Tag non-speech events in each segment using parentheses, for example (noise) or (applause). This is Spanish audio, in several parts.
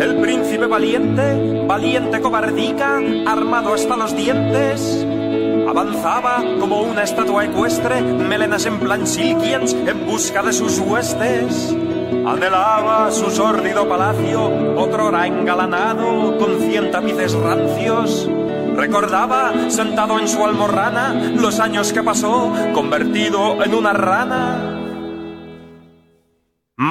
El príncipe valiente, valiente cobardica, armado hasta los dientes. Avanzaba como una estatua ecuestre, melenas en plan silkiens, en busca de sus huestes. Anhelaba su sórdido palacio, otrora engalanado, con cien tapices rancios. Recordaba, sentado en su almorrana, los años que pasó, convertido en una rana.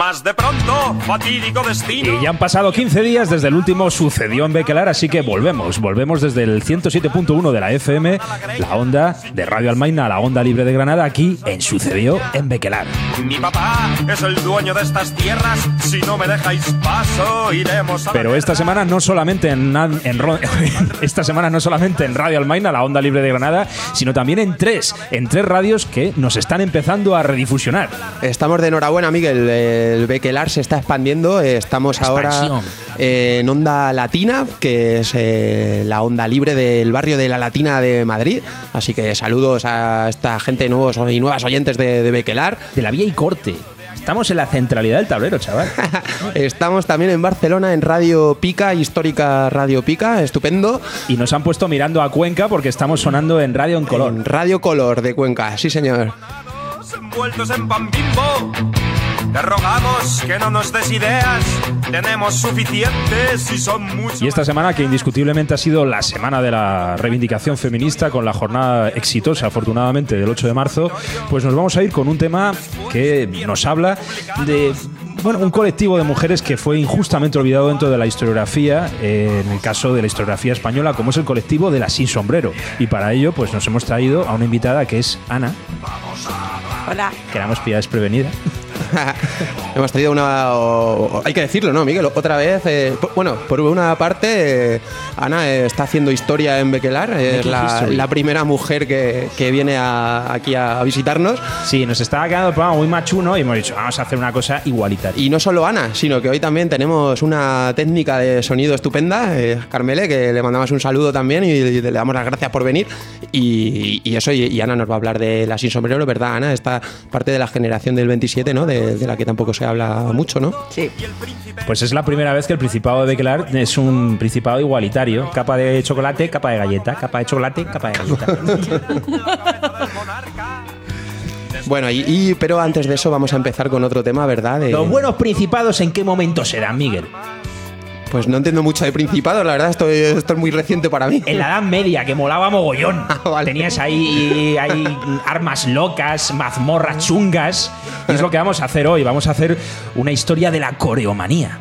Más de pronto, fatídico destino. Y ya han pasado 15 días desde el último sucedió en Bequelar, así que volvemos. Volvemos desde el 107.1 de la FM, la onda de Radio Almaina, la onda libre de Granada, aquí en Sucedió en Bequelar. Mi papá es el dueño de estas tierras. Si no me dejáis paso, iremos a. la Pero esta semana no solamente en, (laughs) esta semana no solamente en Radio Almaina, la onda libre de Granada, sino también en tres, en tres radios que nos están empezando a redifusionar. Estamos de enhorabuena, Miguel. El Bequelar se está expandiendo. Eh, Estamos Expansión. ahora eh, en Onda Latina, que es eh, la onda libre del barrio de la Latina de Madrid. Así que saludos a esta gente nuevos y nuevas oyentes de, de Bequelar. De la vía y corte. Estamos en la centralidad del tablero, chaval. (laughs) Estamos también en Barcelona en Radio Pica, histórica Radio Pica, estupendo. Y nos han puesto mirando a Cuenca porque estamos sonando en radio en color. En Radio Color de Cuenca, sí señor. envueltos en pan bimbo. Te rogamos que no nos des ideas. Tenemos suficientes y son muchos. Y esta semana, que indiscutiblemente ha sido la semana de la reivindicación feminista, con la jornada exitosa, afortunadamente, del 8 de marzo, pues nos vamos a ir con un tema que nos habla de. Bueno, un colectivo de mujeres que fue injustamente olvidado dentro de la historiografía, eh, en el caso de la historiografía española, como es el colectivo de la Sin Sombrero. Y para ello, pues nos hemos traído a una invitada que es Ana, Hola. que la hemos pillado desprevenida. (laughs) Hemos traído una. o- hay que decirlo, ¿no, Miguel? Otra vez. eh, po- bueno, por una parte, eh, Ana está haciendo historia en Bequelar. Es la, la primera mujer que, que viene a- aquí a visitarnos. Sí, nos estaba quedando el programa muy machuno y hemos dicho, vamos a hacer una cosa igualitaria. Y no solo Ana, sino que hoy también tenemos una técnica de sonido estupenda, eh, Carmele, que le mandamos un saludo también y, y le damos las gracias por venir. Y, y eso, y, y Ana nos va a hablar de la Sin Sombrero, ¿verdad, Ana? Esta parte de la generación del 27, ¿no? De, de la que tampoco se habla mucho, ¿no? Sí. Pues es la primera vez que el Principado de Bequelar es un Principado igualitario. Capa de chocolate, capa de galleta. Capa de chocolate, capa de galleta. (laughs) Bueno, y, y- pero antes de eso vamos a empezar con otro tema, ¿verdad? De- Los buenos Principados, ¿en qué momento serán, Miguel? Pues no entiendo mucho de Principado, la verdad, esto, esto es muy reciente para mí. En la Edad Media, que molaba mogollón. (laughs) Ah, vale. Tenías ahí, ahí armas locas, mazmorras chungas. Y es lo que vamos a hacer hoy. Vamos a hacer una historia de la coreomanía.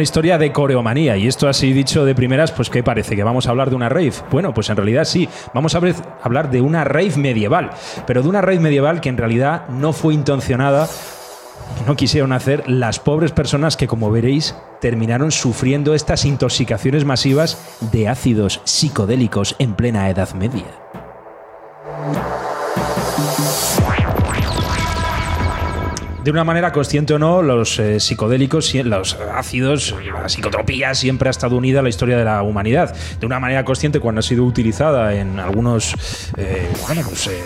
Una historia de coreomanía. Y esto así dicho de primeras, pues ¿qué parece? ¿Que vamos a hablar de una rave? Bueno, pues en realidad sí. Vamos a hablar de una rave medieval. Pero de una rave medieval que en realidad no fue intencionada no quisieron hacer las pobres personas que, como veréis, terminaron sufriendo estas intoxicaciones masivas de ácidos psicodélicos en plena Edad Media. De una manera consciente o no, los eh, psicodélicos, los ácidos, la psicotropía siempre ha estado unida a la historia de la humanidad. De una manera consciente cuando ha sido utilizada en algunos eh, pues, eh,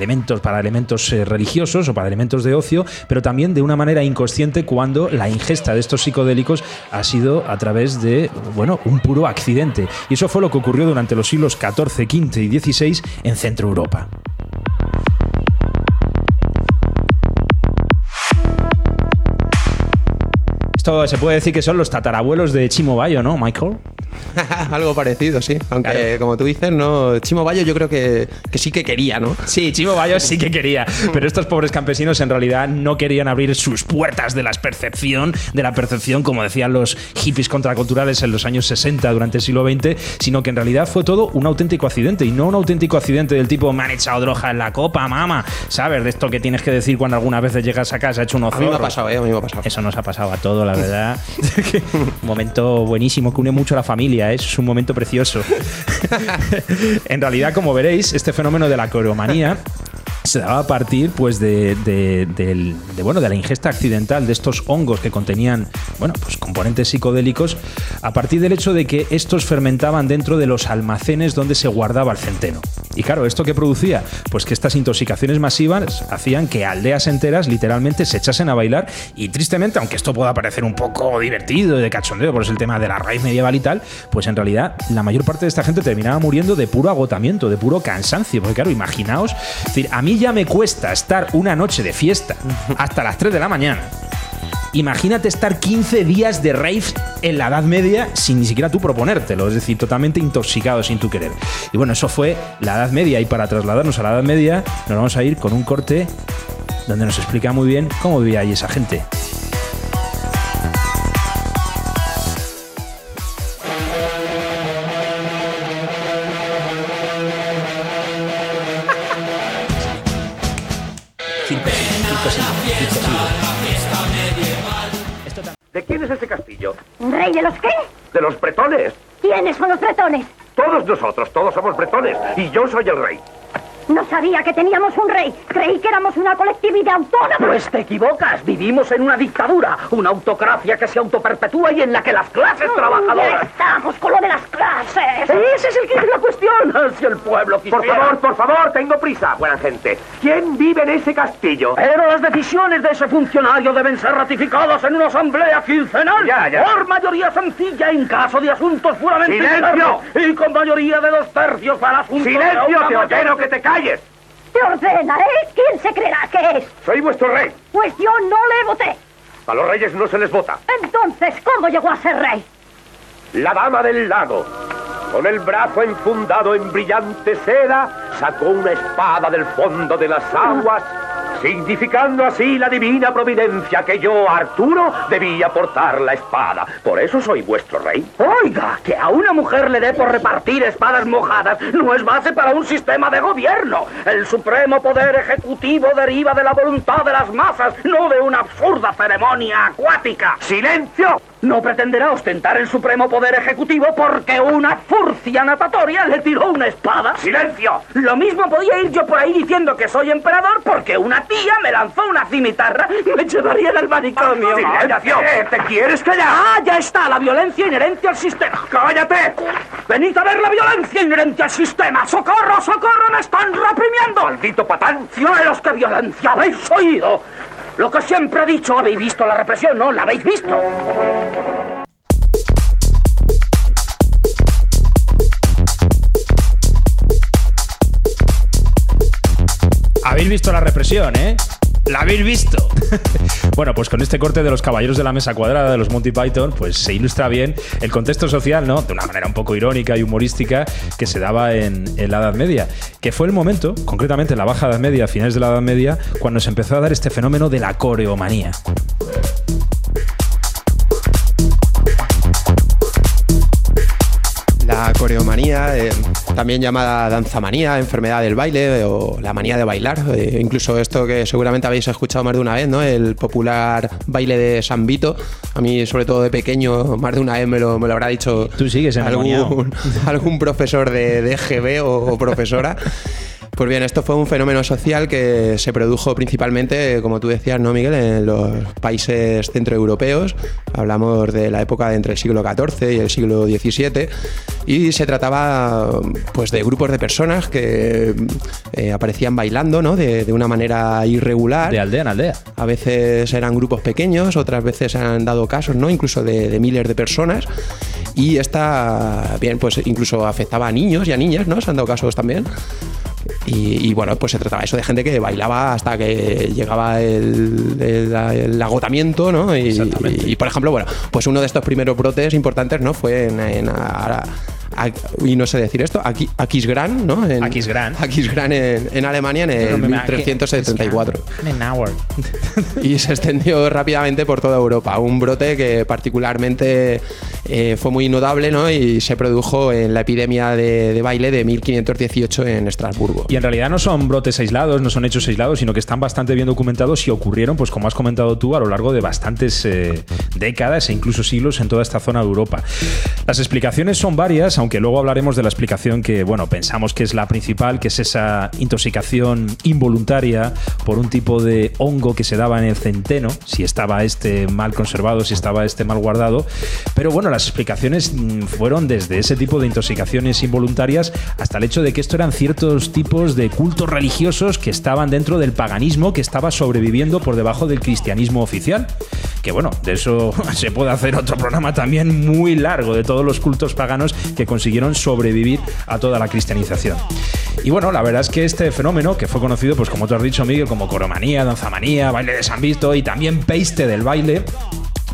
elementos para elementos eh, religiosos o para elementos de ocio, pero también de una manera inconsciente cuando la ingesta de estos psicodélicos ha sido a través de bueno, un puro accidente. Y eso fue lo que ocurrió durante los siglos XIV, XV y XVI en Centro Europa. Se puede decir que son los tatarabuelos de Chimo Bayo, ¿no, Michael? (laughs) Algo parecido, sí. Aunque, como tú dices, no. Chimo Bayo yo creo que, que, sí que quería, ¿no? Sí, Chimo Bayo sí que quería. Pero estos pobres campesinos en realidad no querían abrir sus puertas de la percepción, de la percepción, como decían los hippies contraculturales en los años 60 durante el siglo XX, sino que en realidad fue todo un auténtico accidente. Y no un auténtico accidente del tipo me han echado droga en la copa, mama. ¿Sabes? De esto que tienes que decir cuando algunas veces llegas a casa, hecho unos A mí me ha pasado, ¿eh? A mí me ha pasado. Eso nos ha pasado a todos, la verdad. (laughs) un momento buenísimo que une mucho a la familia, ¿eh? es un momento precioso. (laughs) en realidad, como veréis, este fenómeno de la coreomanía se daba a partir pues de, de, de, de, bueno, de la ingesta accidental de estos hongos que contenían bueno, pues componentes psicodélicos a partir del hecho de que estos fermentaban dentro de los almacenes donde se guardaba el centeno. Y claro, ¿esto qué producía? Pues que estas intoxicaciones masivas hacían que aldeas enteras literalmente se echasen a bailar y tristemente, aunque esto pueda parecer un poco divertido y de cachondeo, por es el tema de la raíz medieval y tal, pues en realidad la mayor parte de esta gente terminaba muriendo de puro agotamiento, de puro cansancio. Porque claro, imaginaos, decir, a mí ya me cuesta estar una noche de fiesta hasta las 3 de la mañana. Imagínate estar 15 días de rave en la Edad Media sin ni siquiera tú proponértelo, es decir, totalmente intoxicado sin tu querer. Y bueno, eso fue la Edad Media y para trasladarnos a la Edad Media nos vamos a ir con un corte donde nos explica muy bien cómo vivía ahí esa gente. Bretones. ¿Quiénes son los bretones? Todos nosotros, todos somos bretones. Y yo soy el rey. No sabía que teníamos un rey. Creí que éramos una colectividad autónoma. Pues te equivocas. Vivimos en una dictadura, una autocracia que se autoperpetúa y en la que las clases trabajadoras. Ya estamos con lo de las clases. Ese es el que es la cuestión. (laughs) Si el pueblo quisiera... Por favor, por favor, tengo prisa, buena gente. ¿Quién vive en ese castillo? Pero las decisiones de ese funcionario deben ser ratificadas en una asamblea quincenal. Ya, ya. Por mayoría sencilla en caso de asuntos puramente ¡Silencio! internos Y con mayoría de dos tercios para asuntos de ¡Silencio, una te ordeno que te calles! Te ordena, ¿eh? ¿Quién se creerá que es? Soy vuestro rey. Pues yo no le voté. A los reyes no se les vota. Entonces, ¿cómo llegó a ser rey? La dama del lago, con el brazo enfundado en brillante seda, sacó una espada del fondo de las aguas, significando así la divina providencia que yo, Arturo, debía portar la espada. Por eso soy vuestro rey. Oiga, que a una mujer le dé por repartir espadas mojadas no es base para un sistema de gobierno. El supremo poder ejecutivo deriva de la voluntad de las masas, no de una absurda ceremonia acuática. ¡Silencio! No pretenderá ostentar el supremo poder ejecutivo porque una furcia natatoria le tiró una espada. ¡Silencio! Lo mismo podía ir yo por ahí diciendo que soy emperador porque una tía me lanzó una cimitarra y me llevaría al manicomio. ¡Silencio! ¿Te quieres callar? ¡Ah, ya está! La violencia inherente al sistema. ¡Cállate! ¡Venid a ver la violencia inherente al sistema! ¡Socorro, socorro! ¡Me están reprimiendo! ¡Maldito patán! ¡Cielos, qué violencia! ¿Habéis oído? Lo que siempre he dicho, habéis visto la represión, ¿no? ¿La habéis visto? Habéis visto la represión, ¿eh? La habéis visto. (laughs) bueno, pues con este corte de los caballeros de la mesa cuadrada de los Monty Python, pues se ilustra bien el contexto social, ¿no? De una manera un poco irónica y humorística que se daba en, en la Edad Media, que fue el momento, concretamente en la Baja Edad Media, a finales de la Edad Media, cuando se empezó a dar este fenómeno de la coreomanía. La coreomanía, eh, también llamada danzamanía, enfermedad del baile o la manía de bailar. eh, incluso esto que seguramente habéis escuchado más de una vez, ¿no? El popular baile de San Vito. A mí, sobre todo de pequeño, más de una vez me lo, me lo habrá dicho Tú sigues algún, (laughs) algún profesor de, de GB o, o profesora. (laughs) Pues bien, esto fue un fenómeno social que se produjo principalmente, como tú decías, ¿no, Miguel? En los países centroeuropeos. Hablamos de la época de entre el siglo XIV y el siglo XVII. Y se trataba pues, de grupos de personas que eh, aparecían bailando ¿no? de, de una manera irregular. De aldea en aldea. A veces eran grupos pequeños, otras veces han dado casos, ¿no? Incluso de, de miles de personas. Y esta, bien, pues incluso afectaba a niños y a niñas, ¿no? Se han dado casos también. Y, bueno, pues se trataba eso de gente que bailaba hasta que llegaba el, agotamiento, ¿no? Y, por ejemplo, bueno, pues uno de estos primeros brotes importantes, ¿no? Fue en, en y no sé decir esto, Aquisgrán, ¿no? En, Aquisgrán. Aquisgrán en, en Alemania en el 1374. (laughs) y se extendió rápidamente por toda Europa. Un brote que particularmente eh, fue muy notable, ¿no? Y se produjo en la epidemia de, baile de 1518 en Estrasburgo. Y en realidad no son brotes aislados, no son hechos aislados, sino que están bastante bien documentados y ocurrieron, pues como has comentado tú, a lo largo de bastantes eh, décadas e incluso siglos en toda esta zona de Europa. Las explicaciones son varias, aunque luego hablaremos de la explicación que, bueno, pensamos que es la principal, que es esa intoxicación involuntaria por un tipo de hongo que se daba en el centeno, si estaba este mal conservado, si estaba este mal guardado. Pero bueno, las explicaciones mm, fueron desde ese tipo de intoxicaciones involuntarias hasta el hecho de que esto eran ciertos tipos de cultos religiosos que estaban dentro del paganismo que estaba sobreviviendo por debajo del cristianismo oficial. Que bueno, de eso (laughs) se puede hacer otro programa también muy largo de todos los cultos paganos que consiguieron sobrevivir a toda la cristianización. Y bueno, la verdad es que este fenómeno, que fue conocido, pues como tú has dicho, Miguel, como coromanía, danzamanía, baile de San Vito y también peiste del baile,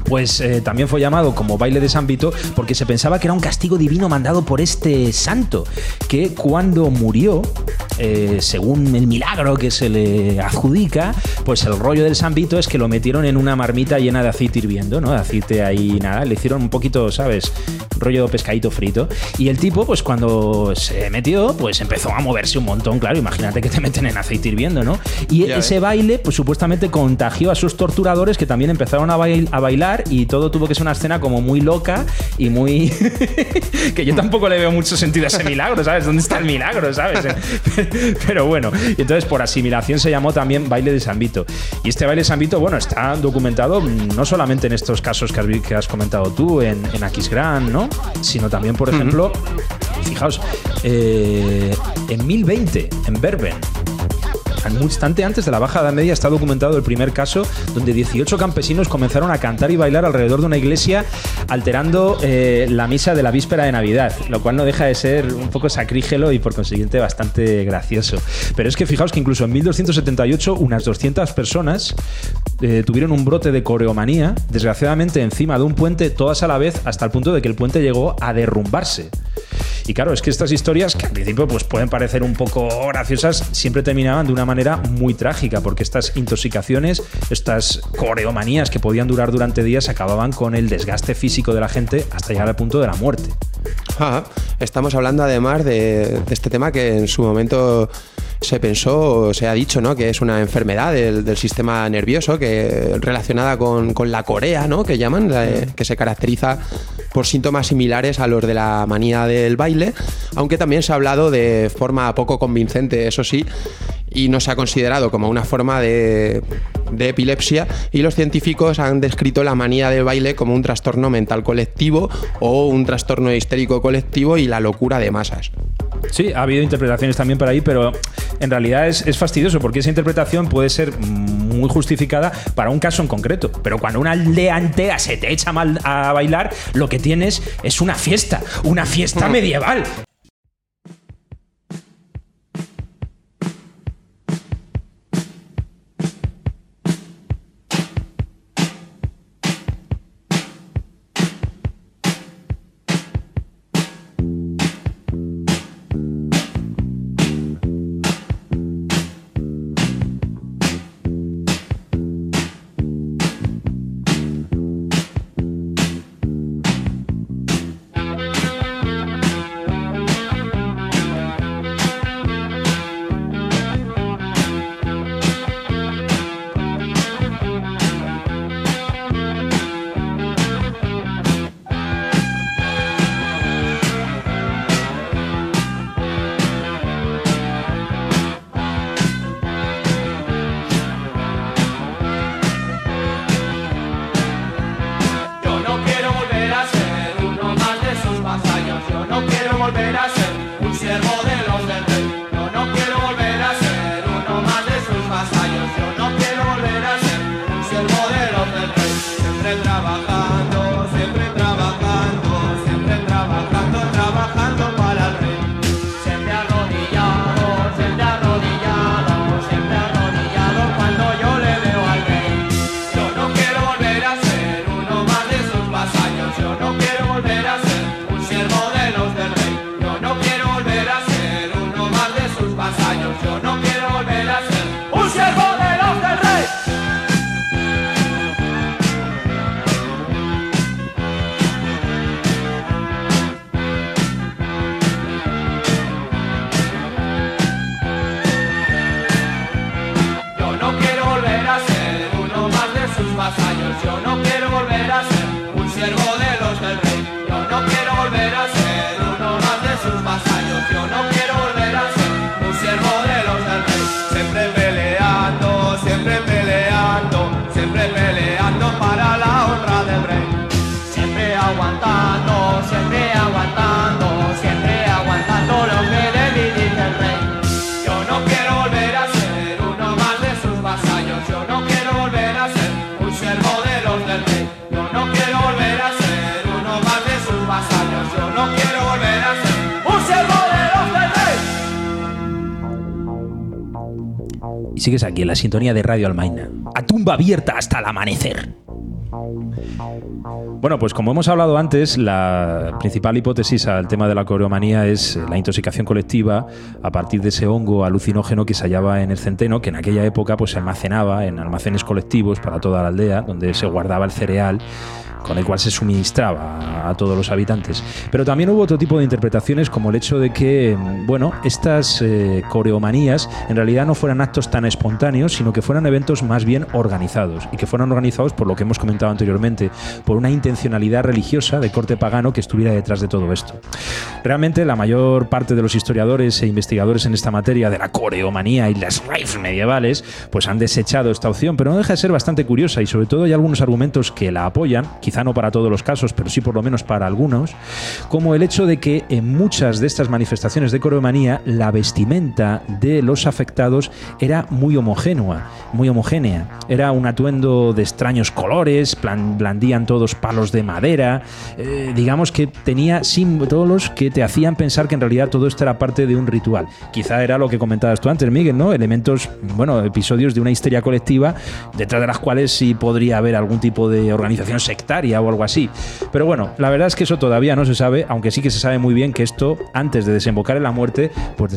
pues eh, también fue llamado como baile de San Vito porque se pensaba que era un castigo divino mandado por este santo, que cuando murió, eh, según el milagro que se le adjudica, pues el rollo del San Vito es que lo metieron en una marmita llena de aceite hirviendo, ¿no? De aceite ahí, nada, le hicieron un poquito, ¿sabes? Rollo pescadito frito. Y el tipo, pues cuando se metió, pues empezó a moverse un montón, claro, imagínate que te meten en aceite hirviendo, ¿no? Y ese baile, pues supuestamente contagió a sus torturadores que también empezaron a, a bailar y todo tuvo que ser una escena como muy loca y muy... (laughs) que yo tampoco le veo mucho sentido a ese milagro, ¿sabes? ¿Dónde está el milagro, ¿sabes? (laughs) Pero bueno, entonces por asimilación se llamó también baile de San Vito. Y este baile de San Vito, bueno, está documentado no solamente en estos casos que has, que has comentado tú, en, en Aquisgrán, ¿no? Sino también, por ejemplo, fijaos, eh, en 1020, en Berben, un instante antes de la Baja Edad Media está documentado el primer caso donde 18 campesinos comenzaron a cantar y bailar alrededor de una iglesia alterando eh, la misa de la víspera de Navidad, lo cual no deja de ser un poco sacrígelo y por consiguiente bastante gracioso. Pero es que fijaos que incluso en 1278 unas 200 personas eh, tuvieron un brote de coreomanía, desgraciadamente encima de un puente, todas a la vez, hasta el punto de que el puente llegó a derrumbarse. Y claro, es que estas historias, que al principio pues, pueden parecer un poco graciosas, siempre terminaban de una manera muy trágica, porque estas intoxicaciones, estas coreomanías que podían durar durante días, acababan con el desgaste físico de la gente hasta llegar al punto de la muerte. estamos hablando además de, este tema que en su momento se pensó, se ha dicho, ¿no? Que es una enfermedad del, sistema nervioso, que relacionada con, la corea, ¿no? Que llaman, que se caracteriza por síntomas similares a los de la manía del baile, aunque también se ha hablado de forma poco convincente, eso sí, y no se ha considerado como una forma de, epilepsia y los científicos han descrito la manía del baile como un trastorno mental colectivo o un trastorno histérico colectivo y la locura de masas. Sí, ha habido interpretaciones también por ahí, pero en realidad es, es, fastidioso porque esa interpretación puede ser muy justificada para un caso en concreto. Pero cuando una aldea entera se te echa mal a bailar, lo que tienes es una fiesta, una fiesta medieval. Vasallos. Yo no quiero sigues aquí en la sintonía de Radio Almaina. A tumba abierta hasta el amanecer. Bueno, pues como hemos hablado antes, la principal hipótesis al tema de la coreomanía es la intoxicación colectiva a partir de ese hongo alucinógeno que se hallaba en el centeno, que en aquella época pues, se almacenaba en almacenes colectivos para toda la aldea, donde se guardaba el cereal con el cual se suministraba a todos los habitantes. Pero también hubo otro tipo de interpretaciones, como el hecho de que, bueno, estas eh, coreomanías en realidad no fueran actos tan espontáneos, sino que fueran eventos más bien organizados, y que fueran organizados por lo que hemos comentado anteriormente, por una intencionalidad religiosa de corte pagano que estuviera detrás de todo esto. Realmente la mayor parte de los historiadores e investigadores en esta materia de la coreomanía y las raves medievales, pues han desechado esta opción, pero no deja de ser bastante curiosa y sobre todo hay algunos argumentos que la apoyan, quizá no para todos los casos, pero sí por lo menos para algunos, como el hecho de que en muchas de estas manifestaciones de coreomanía la vestimenta de los afectados era muy homogénea, muy homogénea. Era un atuendo de extraños colores, plan- blandían todos palos de madera, eh, digamos que tenía símbolos que te hacían pensar que en realidad todo esto era parte de un ritual. Quizá era lo que comentabas tú antes, Miguel, ¿no? Elementos, bueno, episodios de una histeria colectiva detrás de las cuales sí podría haber algún tipo de organización sectaria o algo así. Pero bueno, la verdad es que eso todavía no se sabe, aunque sí que se sabe muy bien que esto, antes de desembocar en la muerte, pues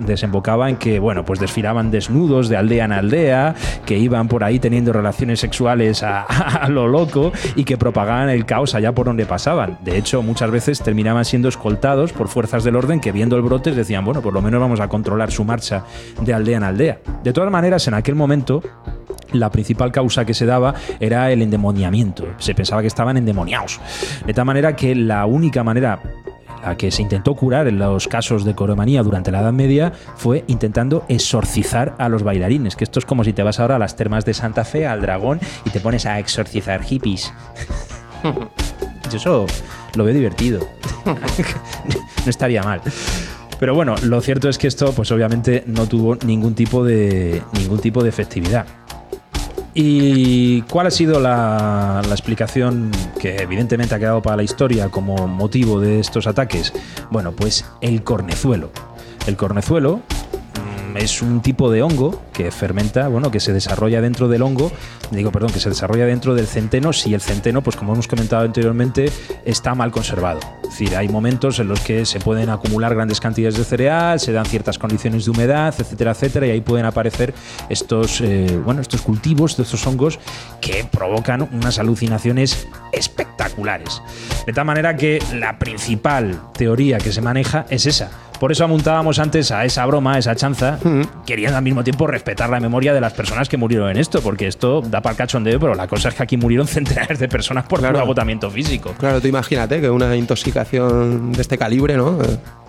desembocaba en que, bueno, pues desfilaban desnudos de aldea en aldea, que iban por ahí teniendo relaciones sexuales (laughs) a, a lo loco y que propagaban el caos allá por donde pasaban. De hecho, muchas veces terminaban siendo escoltados por fuerzas del orden que viendo el brote decían, bueno, por lo menos vamos a controlar su marcha de aldea en aldea. De todas maneras, en aquel momento, la principal causa que se daba era el endemoniamiento. Se pensaba que estaban endemoniados. De tal manera que la única manera la que se intentó curar en los casos de coreomanía durante la Edad Media fue intentando exorcizar a los bailarines, que esto es como si te vas ahora a las termas de Santa Fe, al dragón, y te pones a exorcizar hippies. (laughs) Yo eso lo veo divertido. (laughs) no estaría mal. Pero bueno, lo cierto es que esto, pues obviamente, no tuvo ningún tipo de, ningún tipo de efectividad. ¿Y cuál ha sido la, la explicación que evidentemente ha quedado para la historia como motivo de estos ataques? Bueno, pues el cornezuelo. El cornezuelo es un tipo de hongo que fermenta, bueno, que se desarrolla dentro del hongo, digo, perdón, que se desarrolla dentro del centeno si el centeno, pues como hemos comentado anteriormente, está mal conservado. Es decir, hay momentos en los que se pueden acumular grandes cantidades de cereal, se dan ciertas condiciones de humedad, etcétera, etcétera, y ahí pueden aparecer estos, eh, bueno, estos cultivos, estos hongos que provocan unas alucinaciones espectaculares. De tal manera que la principal teoría que se maneja es esa. Por eso amontábamos antes a esa broma, a esa chanza, queriendo al mismo tiempo respetar la memoria de las personas que murieron en esto, porque esto da para el cachondeo, pero la cosa es que aquí murieron (laughs) centenares de personas por Claro. puro agotamiento físico. Claro, tú imagínate que una intoxicación de este calibre, ¿no?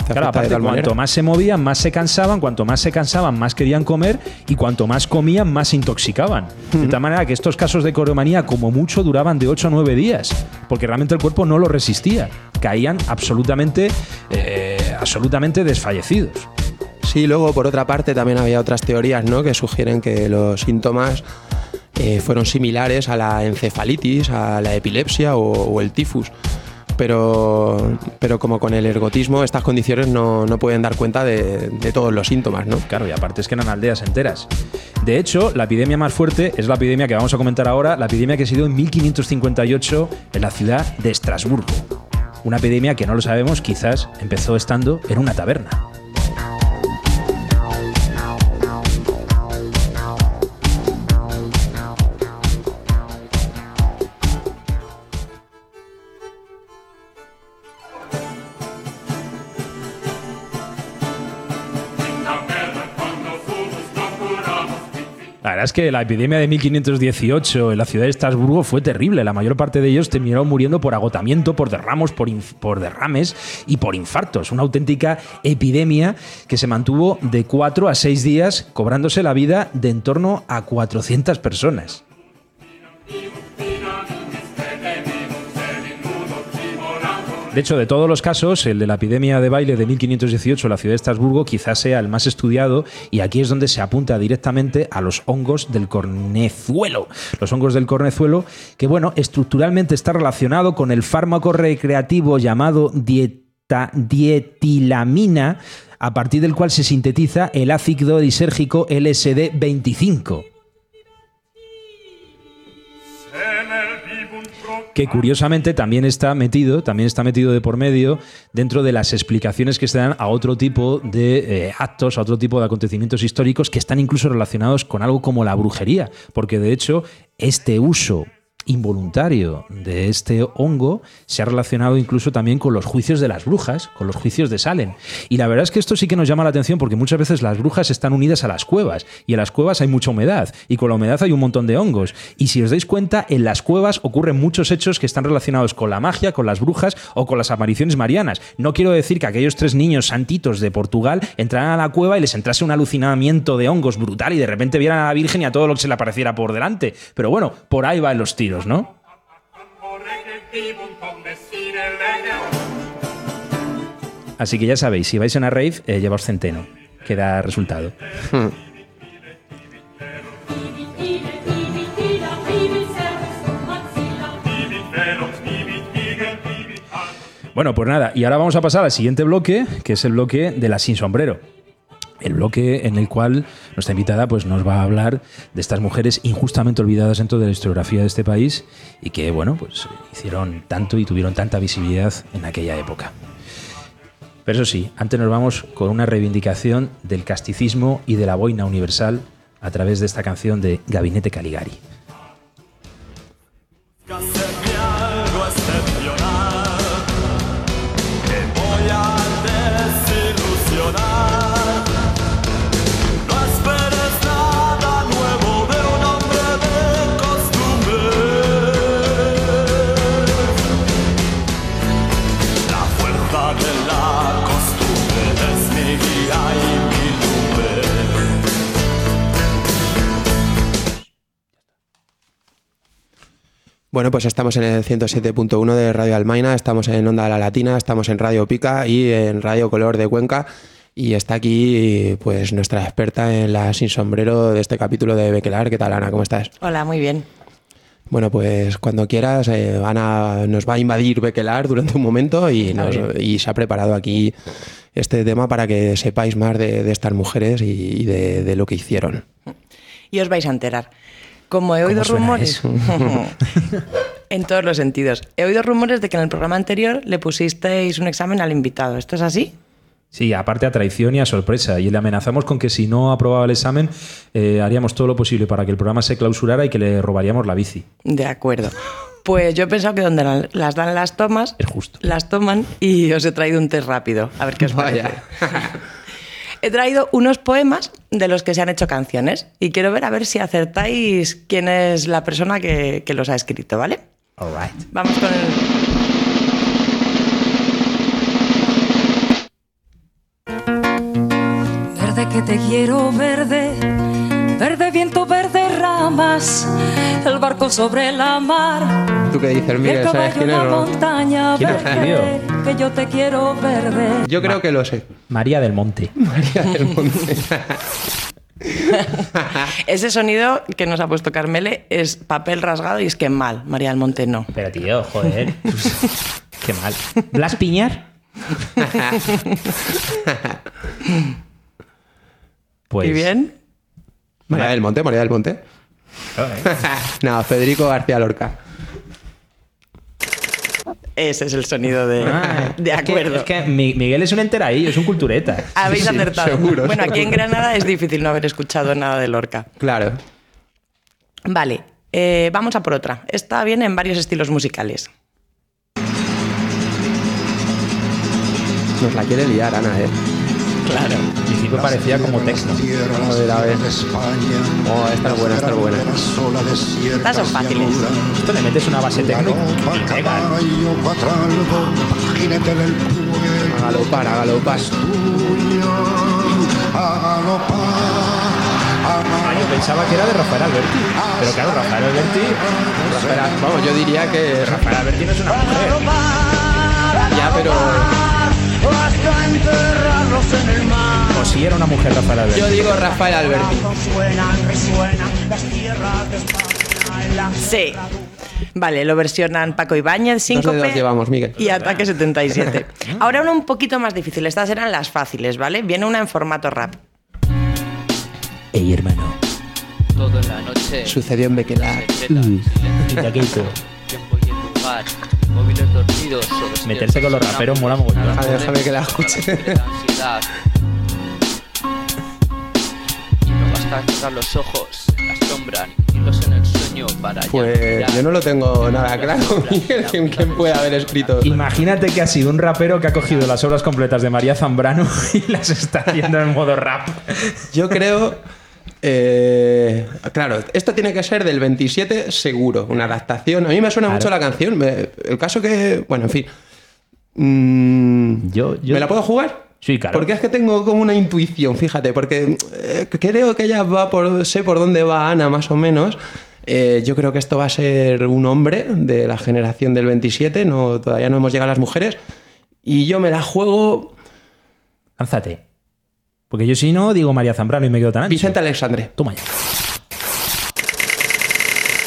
Te Claro, de aparte, tal cuanto manera. más se movían, más se cansaban, cuanto más se cansaban, más querían comer y cuanto más comían, más se intoxicaban. De tal manera que estos casos de coreomanía, como mucho, duraban de 8 a 9 días, porque realmente el cuerpo no lo resistía. Caían absolutamente, eh, absolutamente desfallecidos. Sí, luego por otra parte también había otras teorías, ¿no? Que sugieren que los síntomas eh, fueron similares a la encefalitis, a la epilepsia o, o el tifus. Pero, pero como con el ergotismo, estas condiciones no, no pueden dar cuenta de, de todos los síntomas, ¿no? Claro, y aparte es que eran aldeas enteras. De hecho, la epidemia más fuerte es la epidemia que vamos a comentar ahora, la epidemia que se dio en 1558 en la ciudad de Estrasburgo. Una epidemia que no lo sabemos, quizás empezó estando en una taberna. Es que la epidemia de 1518 en la ciudad de Estrasburgo fue terrible. La mayor parte de ellos terminaron muriendo por agotamiento, por derramos, por, derrames y por infartos. Una auténtica epidemia que se mantuvo de cuatro a seis días, cobrándose la vida de en torno a 400 personas. De hecho, de todos los casos, el de la epidemia de baile de 1518 en la ciudad de Estrasburgo quizás sea el más estudiado y aquí es donde se apunta directamente a los hongos del cornezuelo. Los hongos del cornezuelo que, bueno, estructuralmente está relacionado con el fármaco recreativo llamado dietilamina, a partir del cual se sintetiza el ácido disérgico LSD-25. Que curiosamente también está metido, también está metido de por medio dentro de las explicaciones que se dan a otro tipo de eh, actos, a otro tipo de acontecimientos históricos que están incluso relacionados con algo como la brujería, porque de hecho este uso involuntario de este hongo se ha relacionado incluso también con los juicios de las brujas, con los juicios de Salem. Y la verdad es que esto sí que nos llama la atención porque muchas veces las brujas están unidas a las cuevas y en las cuevas hay mucha humedad y con la humedad hay un montón de hongos. Y si os dais cuenta, en las cuevas ocurren muchos hechos que están relacionados con la magia, con las brujas o con las apariciones marianas. No quiero decir que aquellos tres niños santitos de Portugal entraran a la cueva y les entrase un alucinamiento de hongos brutal y de repente vieran a la Virgen y a todo lo que se le apareciera por delante. Pero bueno, por ahí van los tiros, ¿no? Así que ya sabéis, si vais a una rave, eh, llevaos centeno, que da resultado. Bueno, pues nada, y ahora vamos a pasar al siguiente bloque, que es el bloque de la sin sombrero. El bloque en el cual nuestra invitada pues, nos va a hablar de estas mujeres injustamente olvidadas dentro de la historiografía de este país y que, bueno, pues hicieron tanto y tuvieron tanta visibilidad en aquella época. Pero eso sí, antes nos vamos con una reivindicación del casticismo y de la boina universal a través de esta canción de Gabinete Caligari. Bueno, pues estamos en el 107.1 de Radio Almaina, estamos en Onda La Latina, estamos en Radio Pica y en Radio Color de Cuenca. Y está aquí pues nuestra experta en la sin sombrero de este capítulo de Bequelar. ¿Qué tal, Ana? ¿Cómo estás? Hola, muy bien. Bueno, pues cuando quieras, eh, Ana nos va a invadir Bequelar durante un momento y, nos- y se ha preparado aquí este tema para que sepáis más de, de estas mujeres y, y de, de lo que hicieron. Y os vais a enterar. Como he oído rumores. (laughs) en todos los sentidos. He oído rumores de que en el programa anterior le pusisteis un examen al invitado. ¿Esto es así? Sí, aparte a traición y a sorpresa. Y le amenazamos con que si no aprobaba el examen, eh, haríamos todo lo posible para que el programa se clausurara y que le robaríamos la bici. De acuerdo. Pues yo he pensado que donde la- las dan las tomas, Es justo. las toman y os he traído un test rápido. A ver qué os parece. He traído unos poemas de los que se han hecho canciones y quiero ver a ver si acertáis quién es la persona que, que los ha escrito, ¿vale? All right. Vamos con el... Verde que te quiero verde, verde viento, verde ramas, el barco sobre la mar, ¿Tú qué dices, Miguel? ¿Sabes quién es? no? montaña ¿Quién verde, que yo te quiero verde. Yo creo que lo sé. María del Monte. (laughs) María del Monte. (laughs) Ese sonido que nos ha puesto Carmele es papel rasgado y es que mal, María del Monte no. Pero tío, joder. (laughs) Qué mal. ¿Blas Piñar? Pues. ¿Y bien? María del Monte, María del Monte. (laughs) no, Federico García Lorca. Ese es el sonido de, Ah, (laughs) de es que- acuerdo. Es que, Mi- Miguel es un enteraillo, es un cultureta. (laughs) Habéis sí, acertado. seguro, bueno, aquí en. Granada es difícil no haber escuchado nada de Lorca. Claro. Vale, eh, vamos a por otra. Esta viene en varios estilos musicales. Nos la quiere liar, Ana, ¿eh? Claro. Al principio parecía como texto. A ver, a ver. Oh, esta es buena, esta es buena. Estas son fáciles. Esto le metes una base técnica y pega. A galopar, a galopar. Ah, yo pensaba que era de Rafael Alberti. Pero claro, Rafael Alberti. Espera, vamos, yo diría que. Rafael Alberti no es una mujer. Ya, pero. O si era una mujer Rafael Alberti. Yo digo Rafael Alberti. Sí. Vale, lo versionan Paco Ibáñez, Dos Síncope dedos llevamos, Miguel. y Ataque 77. (laughs) Ahora una un poquito más difícil. Estas eran las fáciles, ¿vale? Viene una en formato rap. Ey, hermano. Todo en la noche. Sucedió en Bequelar. (laughs) Tiempo y. Móviles dormidos Meterse con los raperos mola mogollón. Ah, déjame que la escuche. Y no basta cerrar los ojos, la sombra, hilos en el sueño para Pues yo no lo tengo nada claro, Miguel, quién, quién puede haber escrito. Imagínate que ha sido un rapero que ha cogido las obras completas de María Zambrano y las está haciendo en modo rap. Yo creo. Eh, claro, esto tiene que ser del 27 seguro, una adaptación. A mí me suena Claro. mucho la canción. me- el caso que. Bueno, en fin. Mm, Yo, yo- ¿Me la puedo jugar? Sí, claro. Porque es que tengo como una intuición, fíjate, porque eh, creo que ella va por. sé por dónde va Ana, más o menos. Eh, yo creo que esto va a ser un hombre de la generación del 27, no, todavía no hemos llegado a las mujeres. Y yo me la juego Lánzate. Porque yo si no, digo María Zambrano y me quedo tan ancho. Vicente Alexandre. Toma ya.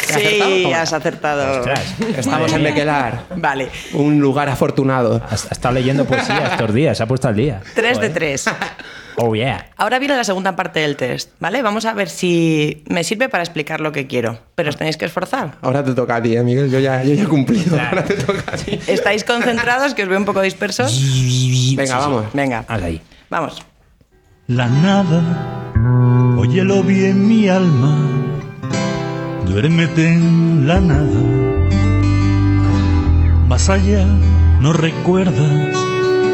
¿He acertado? Sí, Toma. has acertado. Ostras. Estamos en Bequelar, Vale. un lugar afortunado. Ha ha estado leyendo poesía estos días, se ha puesto al día. 3 de 3. Oh, yeah. Ahora viene la segunda parte del test, ¿vale? Vamos a ver si me sirve para explicar lo que quiero. Pero os tenéis que esforzar. Ahora te toca a ti, eh, Miguel. Yo ya, yo ya he cumplido. Ahora te toca a ti. ¿Estáis concentrados? Que os veo un poco dispersos. Venga, vamos. Venga, Hazla ahí. vamos. La nada, óyelo bien mi alma, duérmete en la nada. Más allá no recuerdas,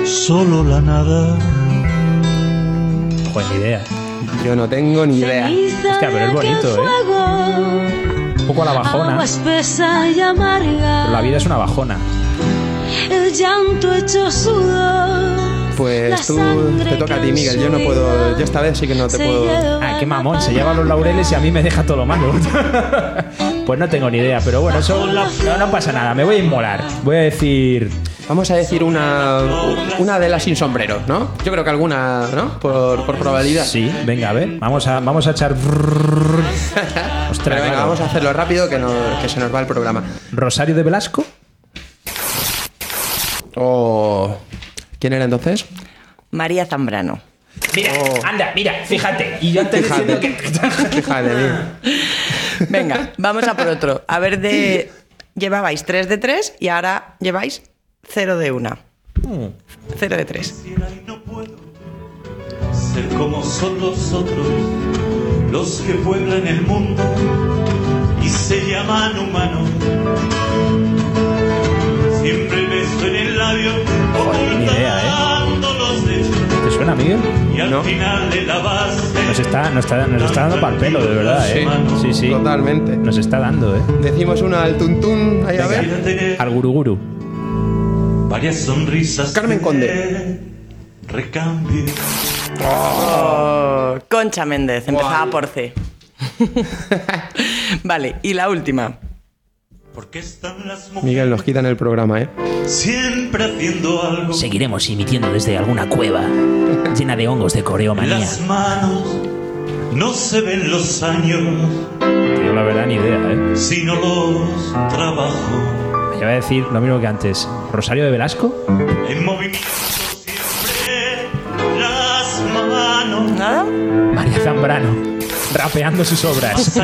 solo la nada. Joder, ni idea. Yo no tengo ni idea. Hostia, pero es bonito, ¿eh? Un poco a la bajona. Pero la vida es una bajona. el llanto hecho sudor. Pues tú te toca a ti, Miguel. Yo no puedo. Yo esta vez sí que no te puedo. Ah, qué mamón, se lleva los laureles y a mí me deja todo lo malo. (laughs) pues no tengo ni idea, pero bueno, eso no, no pasa nada, me voy a inmolar. Voy a decir. Vamos a decir una, una de las sin sombrero, ¿no? Yo creo que alguna, ¿no? Por, por probabilidad. Sí, venga, a ver, vamos a, vamos a echar. (laughs) Ostras, Pero venga, claro. vamos a hacerlo rápido que, no- que se nos va el programa. Rosario de Velasco. Oh. ¿Quién era entonces? María Zambrano. Mira, anda, mira, fíjate. Y yo te Fíjate. que. Fíjate, mira. (laughs) Venga, vamos a por otro. A ver, de. Llevabais 3 de 3 y ahora lleváis 0 de 1. 0 de 3. Ser como son los otros, los que pueblan el mundo y se llaman humanos. Siempre el beso en el labio, Joder, ni idea, ¿eh? ¿Te suena, Miguel? y al final de la base. Nos está, nos está, nos está dando pal pelo, de verdad, ¿eh? Sí, sí. Totalmente. Nos está dando, ¿eh? Decimos una al tuntún, ahí a ver. Al guruguru. varias sonrisas. Carmen Conde. Recambie. Oh, Concha Méndez, empezaba por C. (laughs) vale, y la última. Porque están las mujeres Miguel, nos quitan el programa, ¿eh? siempre haciendo algo. Seguiremos emitiendo desde alguna cueva llena de hongos de coreomanía. las manos no se ven los años Yo la verdad ni idea, ¿eh? sino los trabajos Yo voy a decir lo mismo que antes. ¿Rosario de Velasco? en movimiento siempre las manos ¿Nada? María Zambrano. Rapeando sus obras.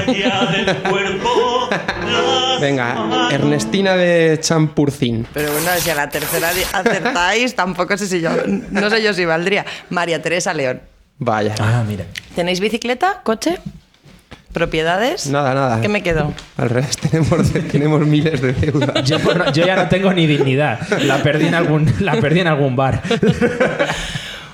Venga. Ernestina de Champurcín. Pero bueno, si a la tercera acertáis, tampoco sé si yo. No sé yo si valdría. María Teresa León. Vaya. Ah, mira. ¿Tenéis bicicleta? ¿Coche? ¿Propiedades? Nada, nada. ¿Qué me quedo? Al revés, (laughs) tenemos, tenemos miles de deudas. Yo, por no- yo ya no tengo ni dignidad. La perdí en algún, la perdí en algún bar. (laughs)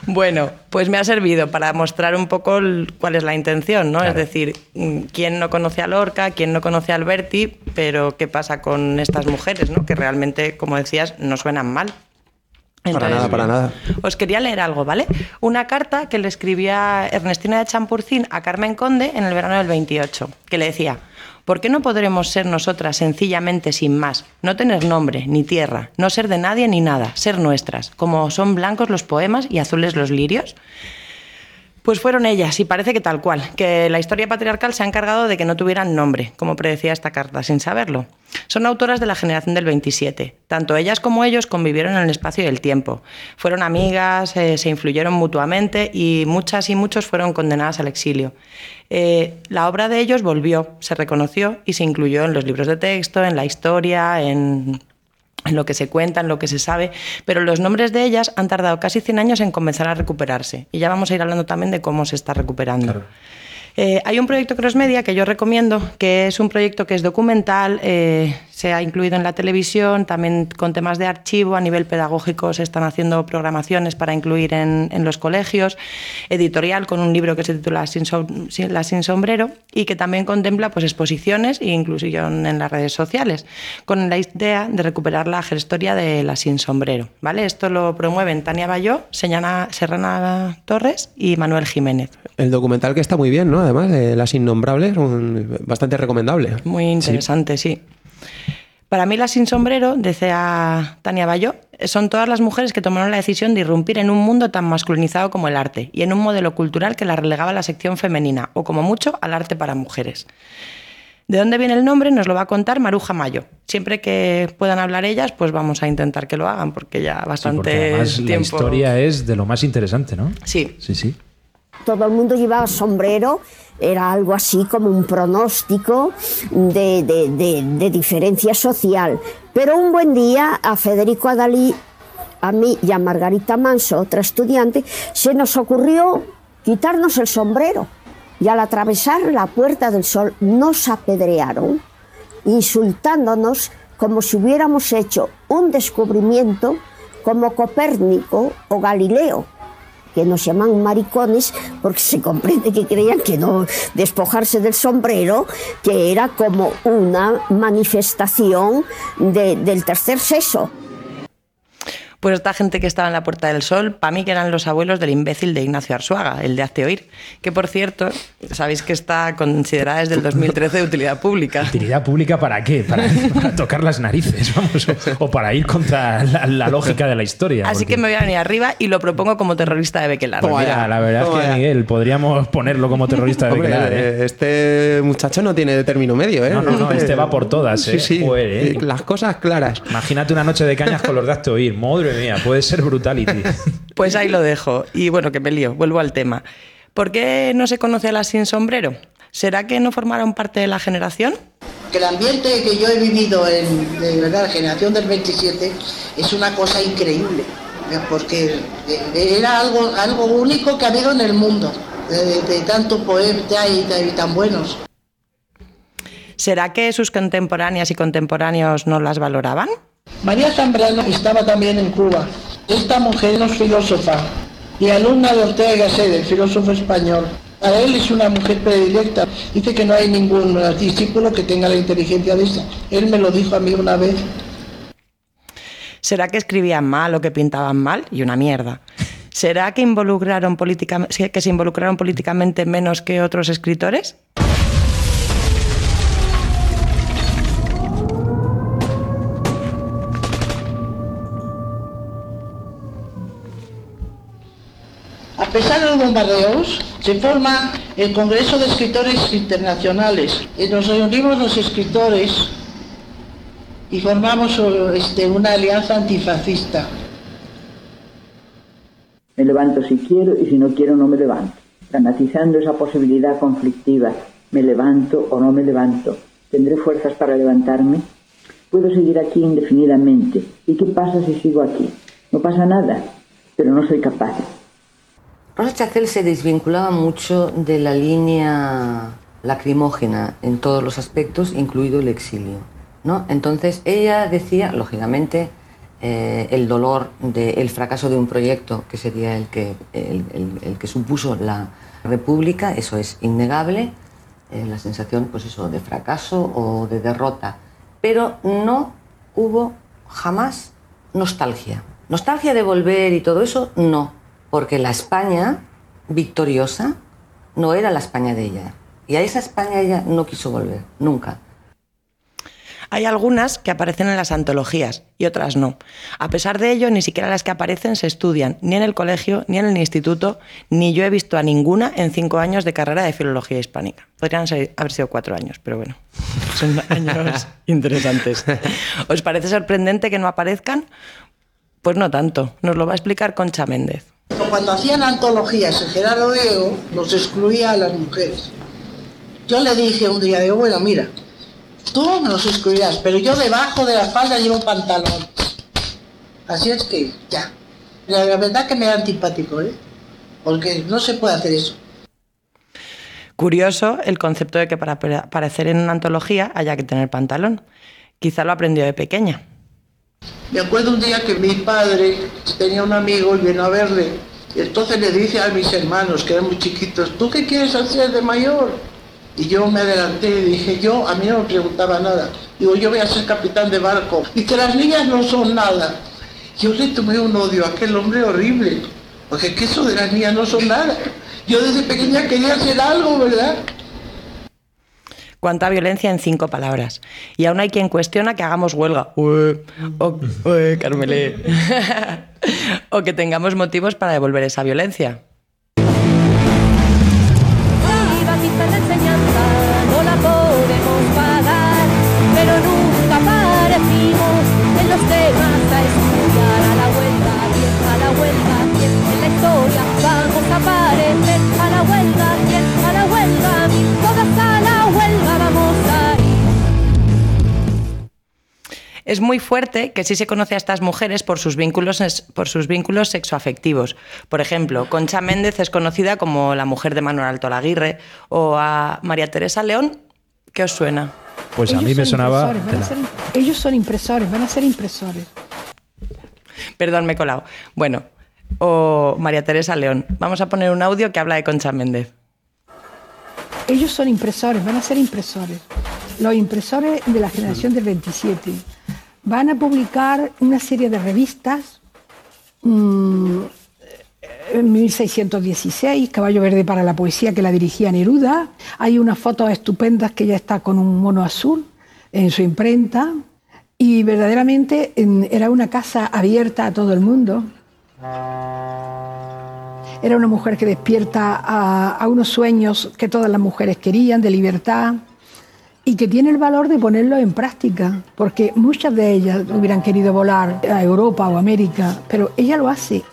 Bueno, pues me ha servido para mostrar un poco el- cuál es la intención, ¿no? Claro. Es decir, mm, quién no conoce a Lorca, quién no conoce a Alberti, pero qué pasa con estas mujeres, ¿no? Que realmente, como decías, no suenan mal. Para nada, para nada. Os quería leer algo, ¿vale? Una carta que le escribía Ernestina de Champurcín a Carmen Conde en el verano del 28, que le decía, ¿por qué no podremos ser nosotras sencillamente sin más? No tener nombre, ni tierra, no ser de nadie ni nada, ser nuestras, como son blancos los poemas y azules los lirios. Pues fueron ellas, y parece que tal cual, que la historia patriarcal se ha encargado de que no tuvieran nombre, como predecía esta carta, sin saberlo. Son autoras de la generación del 27. Tanto ellas como ellos convivieron en el espacio y el tiempo. Fueron amigas, eh, se influyeron mutuamente y muchas y muchos fueron condenadas al exilio. Eh, la obra de ellos volvió, se reconoció y se incluyó en los libros de texto, en la historia, en lo que se cuenta, en lo que se sabe, pero los nombres de ellas han tardado casi 100 años en comenzar a recuperarse. Y ya vamos a ir hablando también de cómo se está recuperando. Eh, hay un proyecto Cross Media que yo recomiendo, que es un proyecto que es documental, eh, se ha incluido en la televisión, también con temas de archivo, a nivel pedagógico se están haciendo programaciones para incluir en, los colegios, editorial con un libro que se titula Sin Sin- La Sin Sombrero y que también contempla pues, exposiciones e inclusión en las redes sociales, con la idea de recuperar la historia de La Sin Sombrero. ¿vale? Esto lo promueven Tania Bayó, Serrana Torres y Manuel Jiménez. El documental que está muy bien, ¿no? Además, de Las Innombrables, un- bastante recomendable. Muy interesante, sí. Para mí, las sin sombrero, decía Tania Bayó, son todas las mujeres que tomaron la decisión de irrumpir en un mundo tan masculinizado como el arte y en un modelo cultural que la relegaba a la sección femenina o, como mucho, al arte para mujeres. ¿De dónde viene el nombre? Nos lo va a contar Maruja Mayo. Siempre que puedan hablar ellas, pues vamos a intentar que lo hagan, porque ya Sí, bastante porque además la tiempo. historia es de lo más interesante, ¿no? Sí. Sí, sí. Todo el mundo llevaba sombrero, era algo así como un pronóstico de, diferencia social. Pero un buen día a Federico Adalí, a mí y a Margarita Manso, otra estudiante, se nos ocurrió quitarnos el sombrero. Y al atravesar la Puerta del Sol nos apedrearon, insultándonos como si hubiéramos hecho un descubrimiento como Copérnico o Galileo que nos llaman maricones porque se comprende que creían que no despojarse del sombrero, que era como una manifestación de- del tercer sexo. Pues esta gente que estaba en la Puerta del Sol, para mí que eran los abuelos del imbécil de Ignacio Arzuaga, el de Hazte Oír, que por cierto, sabéis que está considerada desde el 2013 de utilidad pública. ¿Utilidad pública para qué? Para, para tocar las narices, vamos, o, o para ir contra la, la lógica de la historia. Así porque- que me voy a venir arriba y lo propongo como terrorista de Bequelar. Pues mira, la verdad es que. Miguel, podríamos ponerlo como terrorista de Hombre, Bequelar, ¿eh? eh, este muchacho no tiene término medio, ¿eh? No, no, no, este va por todas, ¿eh? Sí, sí. Joder, ¿eh? Las cosas claras. Imagínate una noche de cañas con los de Hazte Oír. Madre mía, puede ser brutality. (laughs) Pues ahí lo dejo. Y bueno, que me lío, vuelvo al tema. ¿Por qué no se conoce a las sin sombrero? ¿Será que no formaron parte de la generación? Que el ambiente que yo he vivido en de verdad, la generación del 27 es una cosa increíble, porque eh, era algo, algo único que ha habido en el mundo, de, de tanto poeta y, y tan buenos. ¿Será que sus contemporáneas y contemporáneos no las valoraban? María Zambrano estaba también en Cuba. Esta mujer es filósofa y alumna de Ortega Gasset, el filósofo español. Para él es una mujer predilecta. Dice que no hay ningún discípulo que tenga la inteligencia de esta. Él me lo dijo a mí una vez. ¿Será que escribían mal o que pintaban mal? Y una mierda. ¿Será que, que se involucraron políticamente menos que otros escritores? Pesar de los bombardeos, se forma el Congreso de Escritores Internacionales. Y nos reunimos los escritores y formamos este, una alianza antifascista. Me levanto si quiero y si no quiero no me levanto. Dramatizando esa posibilidad conflictiva, me levanto o no me levanto. ¿Tendré fuerzas para levantarme? Puedo seguir aquí indefinidamente. ¿Y qué pasa si sigo aquí? No pasa nada, pero no soy capaz. Rosa Chacel se desvinculaba mucho de la línea lacrimógena en todos los aspectos, incluido el exilio. ¿no? Entonces ella decía, lógicamente, eh, el dolor del fracaso de un proyecto que sería el que, el que supuso la República, eso es innegable, eh, la sensación pues eso, de fracaso o de derrota. Pero no hubo jamás nostalgia. Nostalgia de volver y todo eso, no, porque la España victoriosa no era la España de ella. Y a esa España ella no quiso volver, nunca. Hay algunas que aparecen en las antologías y otras no. A pesar de ello, ni siquiera las que aparecen se estudian, ni en el colegio, ni en el instituto, ni yo he visto a ninguna en cinco años de carrera de filología hispánica. Podrían ser- haber sido cuatro años, pero bueno, son (laughs) años interesantes. ¿Os parece sorprendente que no aparezcan? Pues no tanto. Nos lo va a explicar Concha Méndez. Cuando hacían antologías en Gerardo Diego, nos excluía a las mujeres. Yo le dije un día, digo, bueno, mira, tú nos excluirás, pero yo debajo de la falda llevo pantalón. Así es que, ya. La, verdad que me da antipático, ¿eh? Porque no se puede hacer eso. Curioso el concepto de que para apare- aparecer en una antología haya que tener pantalón. Quizá lo aprendió de pequeña. Me acuerdo un día que mi padre tenía un amigo y vino a verle. Y entonces le dice a mis hermanos, que eran muy chiquitos, ¿tú qué quieres hacer de mayor? Y yo me adelanté y dije, yo, a mí no me preguntaba nada. Digo, yo voy a ser capitán de barco. Y que las niñas no son nada. Yo le tomé un odio a aquel hombre horrible. Porque que eso de las niñas no son nada. Yo desde pequeña quería hacer algo, ¿verdad? Cuánta violencia en cinco palabras. Y aún hay quien cuestiona que hagamos huelga. Carmelé. (laughs) o que tengamos motivos para devolver esa violencia. Es muy fuerte que sí se conoce a estas mujeres por sus vínculos, por sus vínculos sexoafectivos. Por ejemplo, Concha Méndez es conocida como la mujer de Manuel Alto Laguirre o a María Teresa León. ¿Qué os suena? Pues a Ellos mí me son sonaba. impresores, van a ser- ellos son impresores, van a ser impresores. Perdón, me he colado. Bueno, o María Teresa León. Vamos a poner un audio que habla de Concha Méndez. Ellos son impresores, van a ser impresores. Los impresores de la generación del 27 van a publicar una serie de revistas. mm, en 1616, Caballo Verde para la Poesía, que la dirigía Neruda. Hay unas fotos estupendas que ya está con un mono azul en su imprenta. Y verdaderamente en- era una casa abierta a todo el mundo. Era una mujer que despierta a unos sueños que todas las mujeres querían, de libertad, y que tiene el valor de ponerlo en práctica, porque muchas de ellas hubieran querido volar a Europa o América, pero ella lo hace.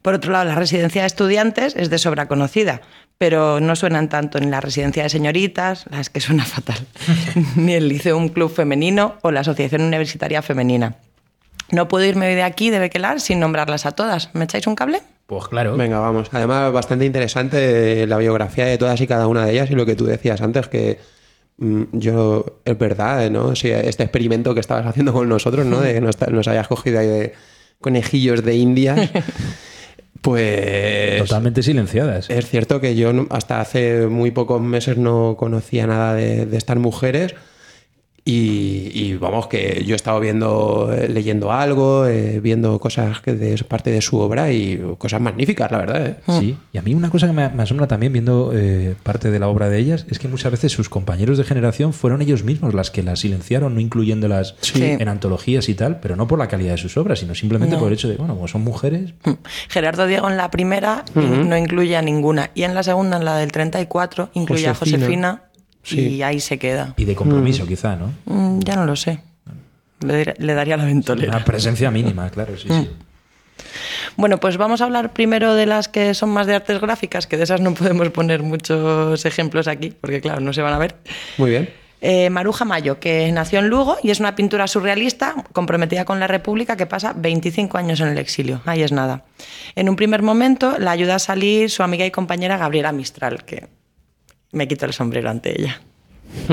Por otro lado, la residencia de estudiantes es de sobra conocida, pero no suenan tanto en la residencia de señoritas, las que suena fatal, (laughs) ni el Liceum Club Femenino o la Asociación Universitaria Femenina. No puedo irme hoy de aquí, de Bequelar, sin nombrarlas a todas. ¿Me echáis un cable? Pues claro. Venga, vamos. Además, bastante interesante la biografía de todas y cada una de ellas y lo que tú decías antes, que mm, yo, es verdad, ¿no? Sí, este experimento que estabas haciendo con nosotros, ¿no? (laughs) De que nos, nos hayas cogido ahí de conejillos de India. (laughs) Pues. Totalmente silenciadas. Es cierto que yo hasta hace muy pocos meses no conocía nada de, de estas mujeres. Y, y vamos, que yo he estado viendo, eh, leyendo algo, eh, viendo cosas que de parte de su obra y cosas magníficas, la verdad. ¿eh? Sí, y a mí una cosa que me, me asombra también viendo eh, parte de la obra de ellas es que muchas veces sus compañeros de generación fueron ellos mismos las que las silenciaron, no incluyéndolas Sí. en antologías y tal, pero no por la calidad de sus obras, sino simplemente No. por el hecho de, bueno, como son mujeres, Gerardo Diego en la primera no incluye a ninguna. Y en la segunda, en la del 34, incluye a Josefina. Sí. y ahí se queda. y de compromiso quizá, ¿no? Mm, ya no lo sé. Le, daría la ventolera. Una presencia mínima, claro, sí, sí. Bueno, pues vamos a hablar primero de las que son más de artes gráficas, que de esas no podemos poner muchos ejemplos aquí, porque claro, no se van a ver. Muy bien. Eh, Maruja Mayo, que nació en Lugo y es una pintura surrealista comprometida con la República que pasa 25 años en el exilio. Ahí es nada. En un primer momento la ayuda a salir su amiga y compañera Gabriela Mistral, que me quito el sombrero ante ella. (laughs)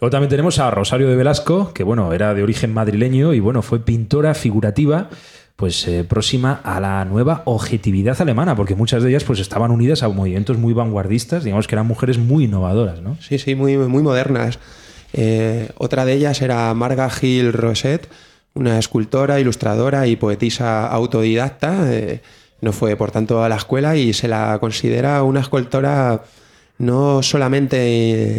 Luego también tenemos a Rosario de Velasco, que bueno, era de origen madrileño y bueno, fue pintora figurativa pues eh, próxima a la nueva objetividad alemana, porque muchas de ellas pues estaban unidas a movimientos muy vanguardistas, digamos que eran mujeres muy innovadoras, ¿no? Sí, sí, muy, muy modernas. Eh, otra de ellas era Marga Gil Roset, una escultora, ilustradora y poetisa autodidacta. Eh, no fue, por tanto, a la escuela y se la considera una escultora no solamente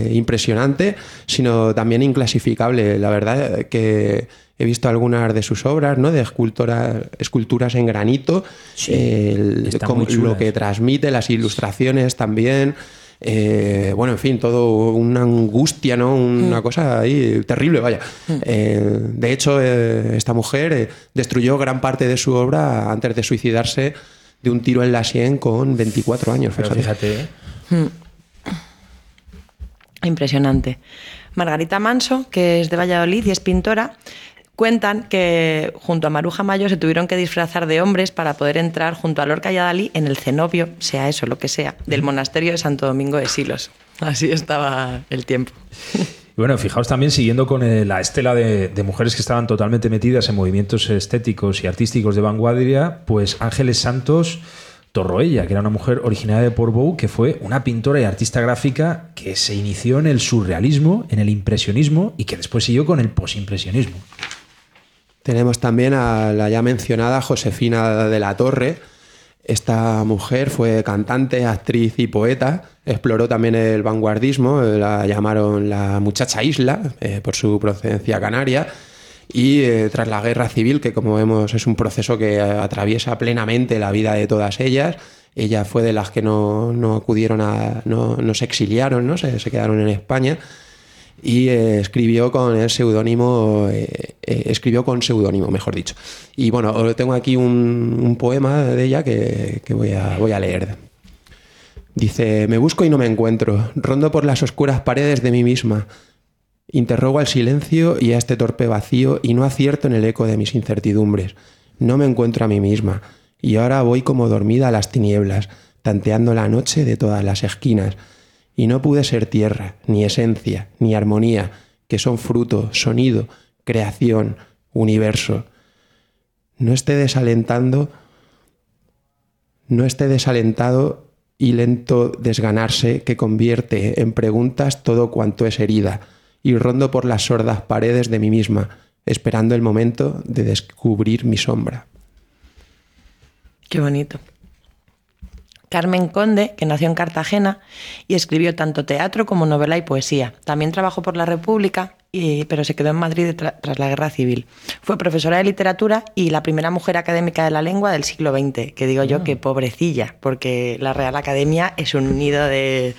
eh, impresionante, sino también inclasificable. La verdad que he visto algunas de sus obras, ¿no? De escultura, esculturas en granito, el- como- muy chulas. lo que transmite, las ilustraciones también. eh, bueno, en fin, todo una angustia, ¿no? Una cosa ahí terrible, vaya. Eh, de hecho, eh, esta mujer eh, destruyó gran parte de su obra antes de suicidarse de un tiro en la sien con 24 años. Pero fíjate. fíjate, ¿eh? Impresionante. Margarita Manso, que es de Valladolid y es pintora, cuentan que junto a Maruja Mayo se tuvieron que disfrazar de hombres para poder entrar junto a Lorca y a Dalí en el cenobio, sea eso lo que sea, del monasterio de Santo Domingo de Silos. Así estaba el tiempo. Y bueno, fijaos también, siguiendo con eh, la estela de, de mujeres que estaban totalmente metidas en movimientos estéticos y artísticos de vanguardia, pues Ángeles Santos Torroella, que era una mujer originaria de Portbou, que fue una pintora y artista gráfica que se inició en el surrealismo, en el impresionismo y que después siguió con el posimpresionismo. Tenemos también a la ya mencionada Josefina de la Torre. Esta mujer fue cantante, actriz y poeta. Exploró también el vanguardismo, la llamaron la muchacha isla eh, por su procedencia canaria. Y eh, tras la guerra civil, que como vemos es un proceso que atraviesa plenamente la vida de todas ellas, ella fue de las que no, no acudieron a. no, no se exiliaron, ¿no? Se, quedaron en España y eh, escribió con el seudónimo, eh, escribió con seudónimo, mejor dicho. Y bueno, tengo aquí un, un poema de ella que, que voy, a, voy a leer. Dice, me busco y no me encuentro, rondo por las oscuras paredes de mí misma, interrogo al silencio y a este torpe vacío y no acierto en el eco de mis incertidumbres. No me encuentro a mí misma, y ahora voy como dormida a las tinieblas, tanteando la noche de todas las esquinas, y no pude ser tierra, ni esencia, ni armonía, que son fruto, sonido, creación, universo. No esté desalentando, no esté desalentado y lento desganarse que convierte en preguntas todo cuanto es herida, y rondo por las sordas paredes de mí misma, esperando el momento de descubrir mi sombra. Qué bonito. Carmen Conde, que nació en Cartagena y escribió tanto teatro como novela y poesía. También trabajó por la República, y- pero se quedó en Madrid tra- tras la Guerra Civil. Fue profesora de literatura y la primera mujer académica de la lengua del siglo XX, que digo yo que pobrecilla, porque la Real Academia es un nido de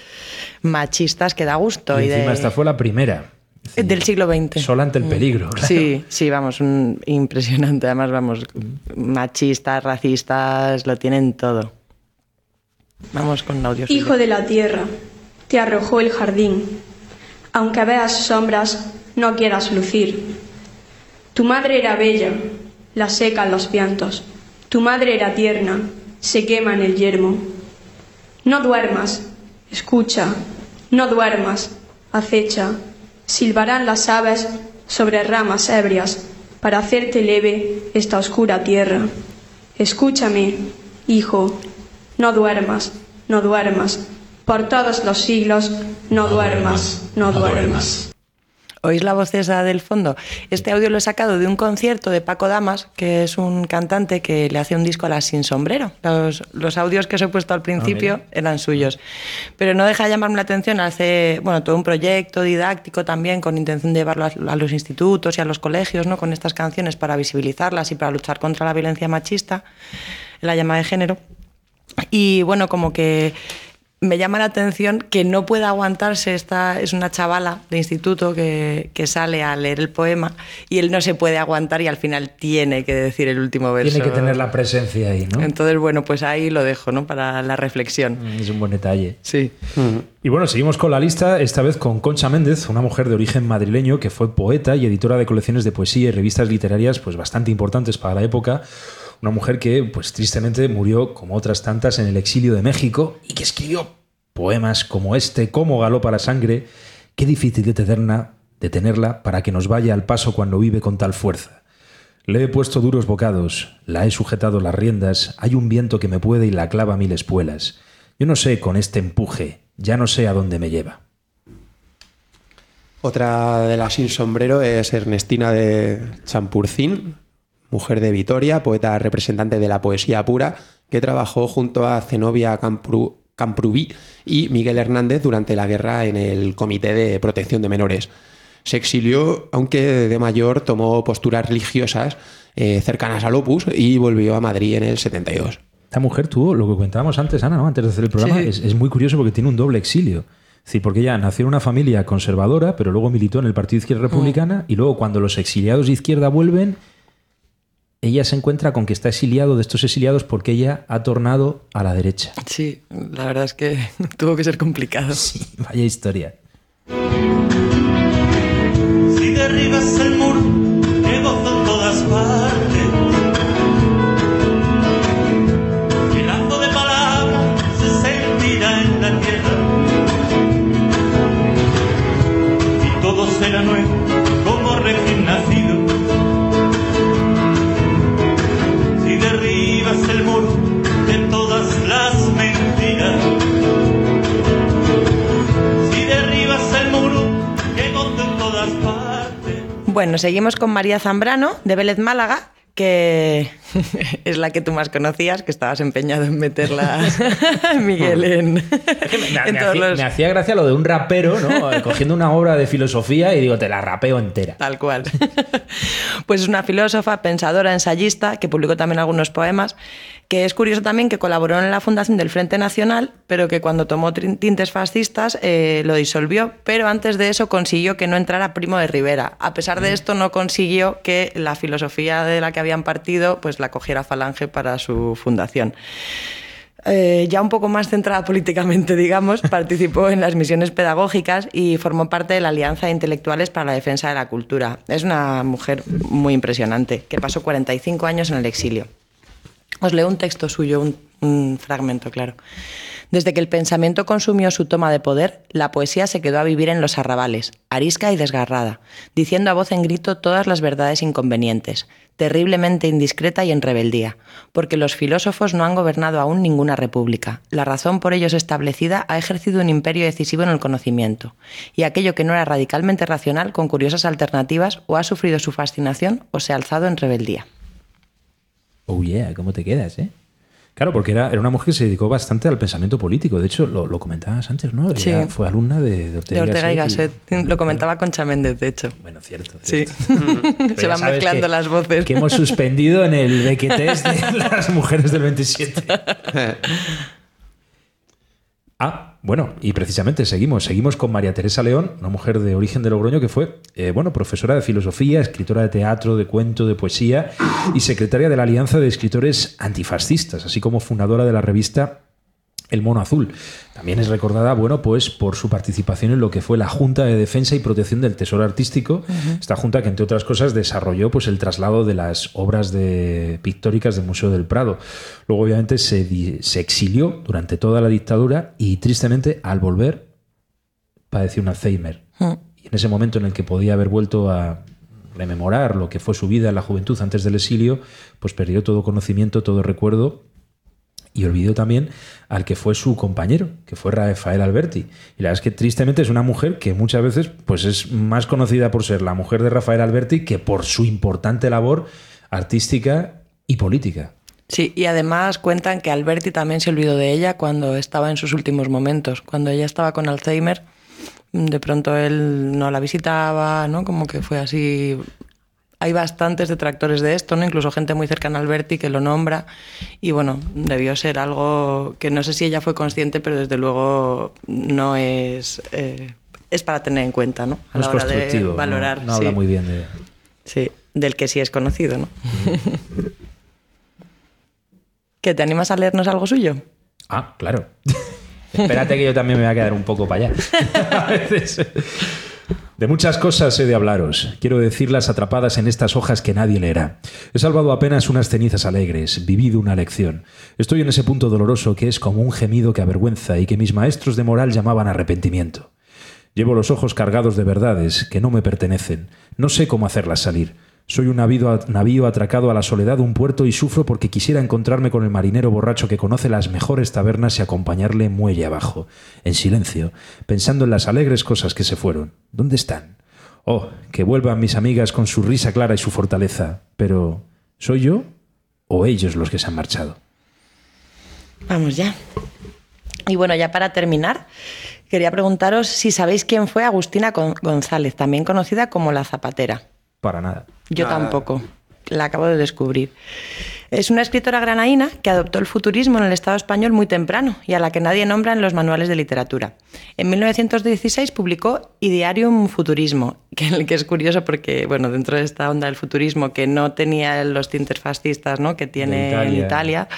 machistas que da gusto. Y Y encima de- esta fue la primera, del siglo XX. sola ante el Mm. peligro. claro. Sí, sí, vamos, un- impresionante. Además, vamos, machistas, racistas, lo tienen todo. Vamos con audio. Hijo de la tierra, te arrojó el jardín. Aunque veas sombras, no quieras lucir. Tu madre era bella, la secan los vientos. Tu madre era tierna, se quema en el yermo. No duermas, escucha, no duermas, acecha. Silbarán las aves sobre ramas ebrias para hacerte leve esta oscura tierra. Escúchame, hijo, no duermas, no duermas. Por todos los siglos, no, duermas, no, duermas. ¿Oís la voz esa del fondo? Este audio lo he sacado de un concierto de Paco Damas, que es un cantante que le hace un disco a las sin sombrero. Los, los audios que os he puesto al principio mira. eran suyos. Pero no deja de llamarme la atención, hace bueno, todo un proyecto didáctico también con intención de llevarlo a, a los institutos y a los colegios ¿no? con estas canciones para visibilizarlas y para luchar contra la violencia machista, la llama de género. Y bueno, como que me llama la atención que no pueda aguantarse esta es una chavala de instituto que, que sale a leer el poema y él no se puede aguantar y al final tiene que decir el último verso. Tiene que tener la presencia ahí, ¿no? Entonces, bueno, pues ahí lo dejo, ¿no? Para la reflexión. Es un buen detalle. Sí. Y bueno, seguimos con la lista, esta vez con Concha Méndez, una mujer de origen madrileño que fue poeta y editora de colecciones de poesía y revistas literarias pues bastante importantes para la época. Una mujer que, pues tristemente, murió como otras tantas en el exilio de México y que escribió poemas como este, como Galopa la sangre, qué difícil de detenerla para que nos vaya al paso cuando vive con tal fuerza. Le he puesto duros bocados, la he sujetado las riendas, hay un viento que me puede y la clava mil espuelas. Yo no sé con este empuje, ya no sé a dónde me lleva. Otra de las sin sombrero es Ernestina de Champurcín, mujer de Vitoria, poeta representante de la poesía pura, que trabajó junto a Zenobia Campru- Camprubí y Miguel Hernández durante la guerra en el Comité de Protección de Menores. Se exilió, aunque de mayor tomó posturas religiosas eh, cercanas al Opus y volvió a Madrid en el 72. Esta mujer tuvo, lo que comentábamos antes, Ana, ¿no? antes de hacer el programa, Sí. es, es muy curioso porque tiene un doble exilio. Es decir, porque ella nació en una familia conservadora, pero luego militó en el Partido Izquierda Republicana y luego cuando los exiliados de izquierda vuelven, ella se encuentra con que está exiliado de estos exiliados porque ella ha tornado a la derecha. Sí, la verdad es que (laughs) tuvo que ser complicado. Vaya historia. Si derribas el muro Bueno, seguimos con María Zambrano, de Vélez Málaga, que (laughs) es la que tú más conocías, que estabas empeñado en meterla, (laughs) Miguel, en, Me, (laughs) en me todos hacía, los- me hacía gracia lo de un rapero, ¿no? Cogiendo una obra de filosofía y digo, te la rapeo entera. Tal cual. Pues es una filósofa, pensadora, ensayista, que publicó también algunos poemas, que es curioso también que colaboró en la fundación del Frente Nacional, pero que cuando tomó tintes fascistas eh, lo disolvió, pero antes de eso consiguió que no entrara Primo de Rivera. A pesar de esto no consiguió que la filosofía de la que habían partido pues la cogiera Falange para su fundación. Eh, ya un poco más centrada políticamente, digamos, (laughs) participó en las misiones pedagógicas y formó parte de la Alianza de Intelectuales para la Defensa de la Cultura. Es una mujer muy impresionante, que pasó 45 años en el exilio. Os leo un texto suyo, un, fragmento, claro. Desde que el pensamiento consumió su toma de poder, la poesía se quedó a vivir en los arrabales, arisca y desgarrada, diciendo a voz en grito todas las verdades inconvenientes, terriblemente indiscreta y en rebeldía, porque los filósofos no han gobernado aún ninguna república. La razón por ellos establecida ha ejercido un imperio decisivo en el conocimiento, y aquello que no era radicalmente racional, con curiosas alternativas, o ha sufrido su fascinación o se ha alzado en rebeldía. Oh yeah, ¿cómo te quedas, eh? Claro, porque era, era una mujer que se dedicó bastante al pensamiento político. De hecho, lo, lo comentabas antes, ¿no? Ella Sí. fue alumna de, de Ortega, De Ortega y Gasset. Lo comentaba con Méndez, de hecho. Bueno, cierto. Sí. (laughs) Se van mezclando que- las voces. Que hemos suspendido en el Bequetés (laughs) de las mujeres del 27. (laughs) Ah, bueno, y precisamente seguimos, seguimos con María Teresa León, una mujer de origen de Logroño que fue, eh, bueno, profesora de filosofía, escritora de teatro, de cuento, de poesía y secretaria de la Alianza de Escritores Antifascistas, así como fundadora de la revista El Mono Azul. También es recordada, bueno, pues por su participación en lo que fue la Junta de Defensa y Protección del Tesoro Artístico, esta junta que entre otras cosas desarrolló pues el traslado de las obras de pictóricas del Museo del Prado. Luego obviamente se, se exilió durante toda la dictadura y tristemente al volver padeció un Alzheimer. Y en ese momento en el que podía haber vuelto a rememorar lo que fue su vida en la juventud antes del exilio, pues perdió todo conocimiento, todo recuerdo y olvidó también al que fue su compañero, que fue Rafael Alberti. Y la verdad es que tristemente es una mujer que muchas veces pues es más conocida por ser la mujer de Rafael Alberti que por su importante labor artística y política. Sí, y además cuentan que Alberti también se olvidó de ella cuando estaba en sus últimos momentos. Cuando ella estaba con Alzheimer, de pronto él no la visitaba, ¿no? Como que fue así. Hay bastantes detractores de esto, ¿no? Incluso gente muy cercana a Alberti que lo nombra. Y bueno, debió ser algo que no sé si ella fue consciente, pero desde luego no es. eh, es para tener en cuenta, ¿no? A No es la hora de constructivo, no- habla sí. muy bien de... Sí, del que sí es conocido, ¿no? (laughs) ¿Que te animas a leernos algo suyo? Ah, claro. (laughs) Espérate que yo también me voy a quedar un poco para allá. (laughs) A veces. De muchas cosas he de hablaros. Quiero decirlas atrapadas en estas hojas que nadie leerá. He salvado apenas unas cenizas alegres, vivido una lección. Estoy en ese punto doloroso que es como un gemido que avergüenza y que mis maestros de moral llamaban arrepentimiento. Llevo los ojos cargados de verdades que no me pertenecen. No sé cómo hacerlas salir. Soy un navío, atracado a la soledad de un puerto y sufro porque quisiera encontrarme con el marinero borracho que conoce las mejores tabernas y acompañarle muelle abajo, en silencio, pensando en las alegres cosas que se fueron. ¿Dónde están? Oh, que vuelvan mis amigas con su risa clara y su fortaleza. Pero, ¿soy yo o ellos los que se han marchado? Vamos ya. Y bueno, ya para terminar, quería preguntaros si sabéis quién fue Agustina Gon- González, también conocida como la Zapatera. Para nada. Yo Nada. tampoco. La acabo de descubrir. Es una escritora granaína que adoptó el futurismo en el Estado español muy temprano y a la que nadie nombra en los manuales de literatura. En 1916 publicó Idearium Futurismo, (laughs) que, es curioso porque, bueno, dentro de esta onda del futurismo que no tenía los tintes fascistas ¿no? que tiene De en Italia. Italia,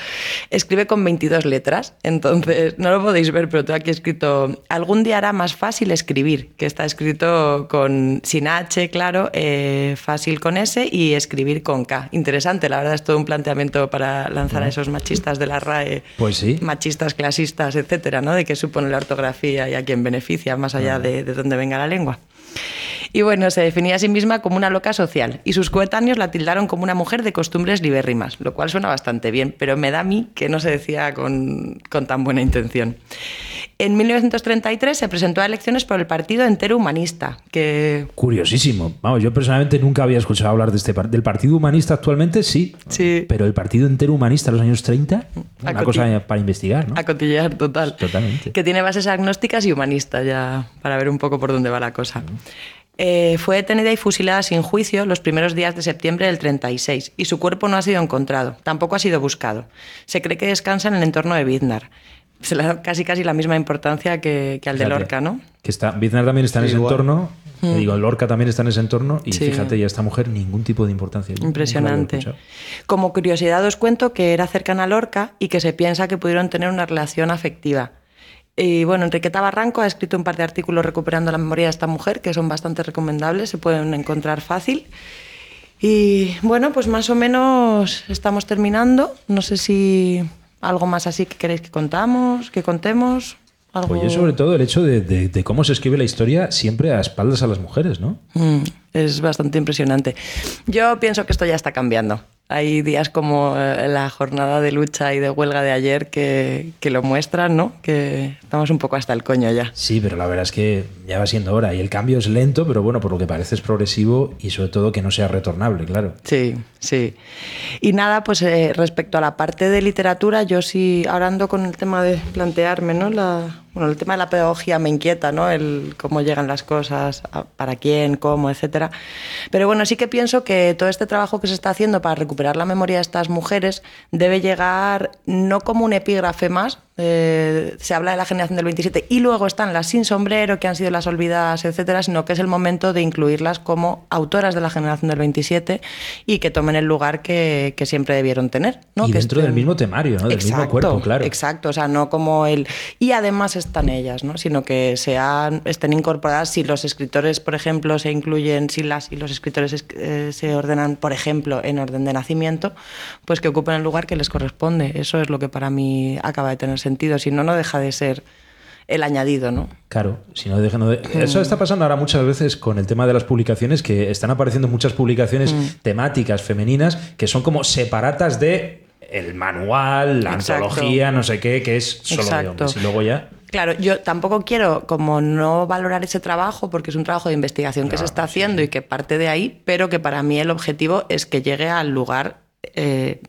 escribe con 22 letras. Entonces, no lo podéis ver, pero tengo aquí escrito, algún día hará más fácil escribir, que está escrito con sin H, claro, eh, fácil con S y escribir con K. Interesante, la verdad, es todo un planteamiento para lanzar a esos machistas de la RAE, Pues sí. machistas, clasistas, etcétera, ¿no? De qué supone la ortografía y a quién beneficia, más allá de, de dónde venga la lengua. Y bueno, se definía a sí misma como una loca social y sus coetáneos la tildaron como una mujer de costumbres libérrimas, lo cual suena bastante bien, pero me da a mí que no se decía con, con tan buena intención. En 1933 se presentó a elecciones por el Partido Entero Humanista, que Curiosísimo. Vamos, yo personalmente nunca había escuchado hablar de este par- del Partido Humanista actualmente, sí. Sí. Pero el Partido Entero Humanista en los años 30, una cosa para investigar, ¿no? a total. Totalmente. que tiene bases agnósticas y humanistas, ya para ver un poco por dónde va la cosa. Eh, fue detenida y fusilada sin juicio los primeros días de septiembre del 36 y su cuerpo no ha sido encontrado, tampoco ha sido buscado. Se cree que descansa en el entorno de Biznar. Se le da casi casi la misma importancia que, que al de. Lorca, ¿no? Que está, Biznar también está en ese igual. entorno. Mm. Digo, Lorca también está en ese entorno. Y Sí. fíjate, ya esta mujer ningún tipo de importancia. Impresionante. Como curiosidad os cuento que era cercana a Lorca y que se piensa que pudieron tener una relación afectiva. Y bueno, Enriqueta Barranco ha escrito un par de artículos recuperando la memoria de esta mujer que son bastante recomendables, se pueden encontrar fácil. Y bueno, pues más o menos estamos terminando. No sé si algo más así que queréis que contamos, que contemos. Algo... Yo sobre todo el hecho de, de- de cómo se escribe la historia siempre a espaldas a las mujeres, ¿no? Mm, es bastante impresionante. Yo pienso que esto ya está cambiando. Hay días como eh, la jornada de lucha y de huelga de ayer que, que lo muestran, ¿no? Que estamos un poco hasta el coño ya. Sí, pero la verdad es que ya va siendo hora. Y el cambio es lento, pero bueno, por lo que parece es progresivo y sobre todo que no sea retornable, claro. Sí, sí. Y nada, pues eh, respecto a la parte de literatura, yo sí, ahora ando con el tema de plantearme, ¿no? La, bueno, el tema de la pedagogía me inquieta, ¿no? El cómo llegan las cosas, para quién, cómo, etcétera. Pero bueno, sí que pienso que todo este trabajo que se está haciendo para recuperar la memoria de estas mujeres debe llegar no como un epígrafe más. Eh, se habla de la generación del 27 y luego están las sin sombrero, que han sido las olvidadas, etcétera, sino que es el momento de incluirlas como autoras de la generación del 27 y que tomen el lugar que, que siempre debieron tener. ¿no? y Que dentro del mismo temario, ¿no? Del mismo cuerpo, claro. Exacto, o sea, no como el... Y además están ellas, ¿no? Sino que sean, estén incorporadas si los escritores, por ejemplo, se incluyen, si las y los escritores es- eh, se ordenan, por ejemplo, en orden de nacimiento, pues que ocupen el lugar que les corresponde. Eso es lo que para mí acaba de tener sentido, si no, no deja de ser el añadido, ¿no? Claro, si no dejan de... Eso Mm. está pasando ahora muchas veces con el tema de las publicaciones, que están apareciendo muchas publicaciones Mm. temáticas femeninas que son como separatas de el manual, la Exacto. antología, no sé qué, que es solo de Exacto. hombres. Y luego ya... Claro, yo tampoco quiero como no valorar ese trabajo porque es un trabajo de investigación que se está haciendo y que parte de ahí, pero que para mí el objetivo es que llegue al lugar eh,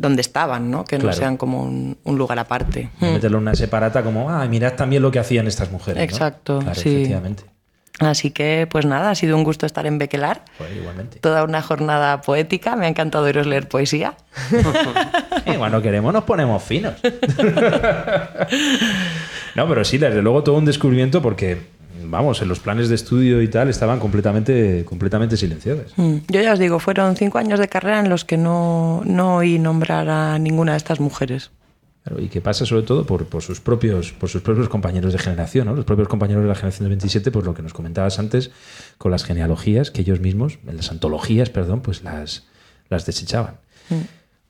donde estaban, ¿no? Que no sean como un, un lugar aparte. no Mm. Meterlo en una separata como, ah, mirad también lo que hacían estas mujeres. ¿no? Exacto, Claro, sí. efectivamente. Así que, pues nada, ha sido un gusto estar en Bequelar. Pues igualmente. Toda una jornada poética. Me ha encantado oíros leer poesía. (laughs) Eh, cuando queremos nos ponemos finos. (laughs) no, pero sí, desde luego todo un descubrimiento porque, vamos, en los planes de estudio y tal estaban completamente, completamente silenciadas. Mm. Yo ya os digo, fueron cinco años de carrera en los que no, no oí nombrar a ninguna de estas mujeres. Claro, y que pasa sobre todo por, por sus propios, por sus propios compañeros de generación, ¿no? Los propios compañeros de la generación del 27, pues lo que nos comentabas antes, con las genealogías que ellos mismos, en las antologías, perdón, pues las, las desechaban. Mm.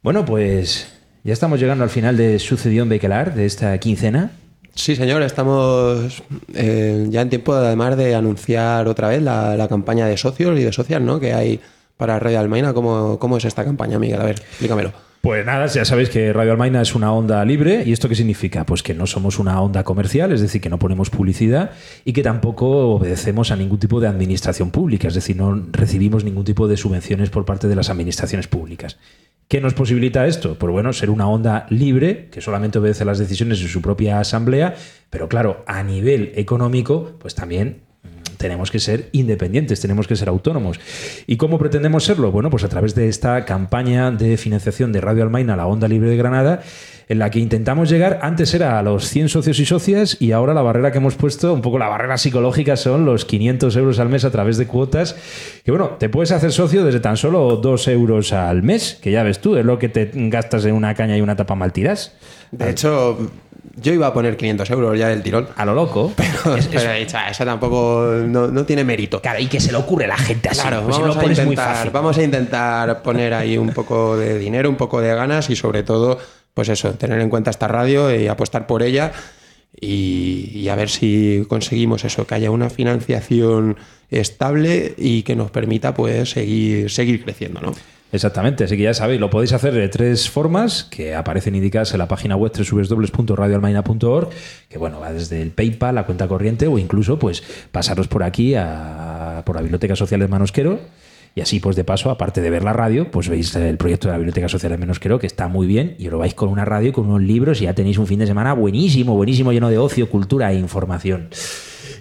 Bueno, pues ya estamos llegando al final de Sucedió en Bequelar, de esta quincena. Sí, señor, estamos eh, ya en tiempo además de anunciar otra vez la, campaña de socios y de socias ¿no? que hay para Radio Almaina. ¿Cómo, ¿Cómo es esta campaña, Miguel? A ver, explícamelo. Pues nada, ya sabéis que Radio Almaina es una onda libre. ¿Y esto qué significa? Pues que no somos una onda comercial, es decir, que no ponemos publicidad y que tampoco obedecemos a ningún tipo de administración pública, es decir, no recibimos ningún tipo de subvenciones por parte de las administraciones públicas. ¿Qué nos posibilita esto? Pues bueno, ser una onda libre, que solamente obedece las decisiones de su propia asamblea, pero claro, a nivel económico, pues también mm, tenemos que ser independientes, tenemos que ser autónomos. ¿Y cómo pretendemos serlo? Bueno, pues a través de esta campaña de financiación de Radio Almaina, la Onda Libre de Granada, en la que intentamos llegar, antes era a los 100 socios y socias y ahora la barrera que hemos puesto, un poco la barrera psicológica, son los 500 euros al mes a través de cuotas, que bueno, te puedes hacer socio desde tan solo 2 euros al mes, que ya ves tú, es lo que te gastas en una caña y una tapa mal tirás. De hecho, yo iba a poner 500 euros ya del tirón. A lo loco. (laughs) Pero, pero esa, esa tampoco no, no tiene mérito. Claro, y que se le ocurre a la gente así. Claro, pues si vamos, a muy intentar, fácil. vamos a intentar poner ahí un poco de dinero, un poco de ganas y sobre todo, pues eso, tener en cuenta esta radio y apostar por ella y, a ver si conseguimos eso, que haya una financiación estable y que nos permita pues seguir, seguir creciendo, ¿no? Exactamente, así que ya sabéis, lo podéis hacer de tres formas que aparecen indicadas en la página web www.radioalmaina.org, que bueno, va desde el PayPal, la cuenta corriente o incluso pues pasaros por aquí a, por la Biblioteca Social de Manosquero y así pues de paso, aparte de ver la radio, pues veis el proyecto de la Biblioteca Social de Manosquero que está muy bien y lo vais con una radio y con unos libros y ya tenéis un fin de semana buenísimo, buenísimo, lleno de ocio, cultura e información.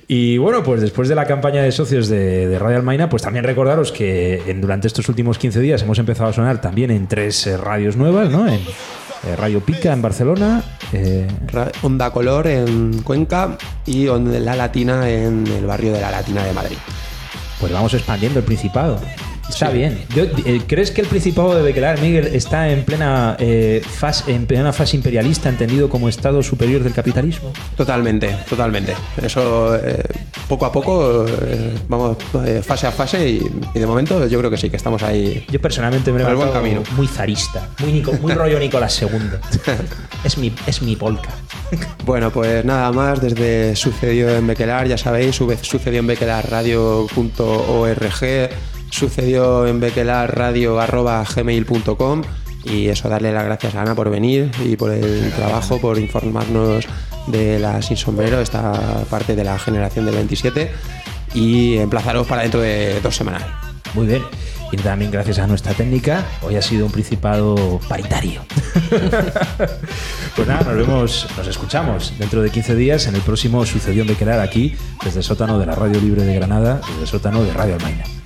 Y bueno, pues después de la campaña de socios de, Radio Almaina, pues también recordaros que en- durante estos últimos 15 días hemos empezado a sonar también en tres eh, radios nuevas, ¿no? En eh, Radio Pica en Barcelona, eh, Onda Color en Cuenca y Onda La Latina en el barrio de La Latina de Madrid. Pues vamos expandiendo el Principado. Está bien. Yo, eh, ¿Crees que el Principado de Bequelar, Miguel, está en plena, eh, fase, en plena fase imperialista, entendido como Estado superior del capitalismo? Totalmente, totalmente. Eso eh, poco a poco eh, vamos fase a fase y, y de momento yo creo que sí, que estamos ahí. Yo personalmente me he buen camino. muy zarista, muy, Nico- muy rollo Nicolás II. (laughs) es, mi, es mi polka. Bueno, pues nada más desde Sucedió en Bequelar, ya sabéis, sucedió en bequelarradio.org, sucedió en bequelarradio.gmail.com y eso, darle las gracias a Ana por venir y por el trabajo, por informarnos de la Sin Sombrero, esta parte de la generación del 27 y emplazaros para dentro de dos semanas. Muy bien. Y también gracias a nuestra técnica, hoy ha sido un principado paritario. (laughs) pues nada, nos vemos, nos escuchamos dentro de 15 días en el próximo Sucedió en Bequelar aquí, desde el sótano de la Radio Libre de Granada, desde el sótano de Radio Almaina.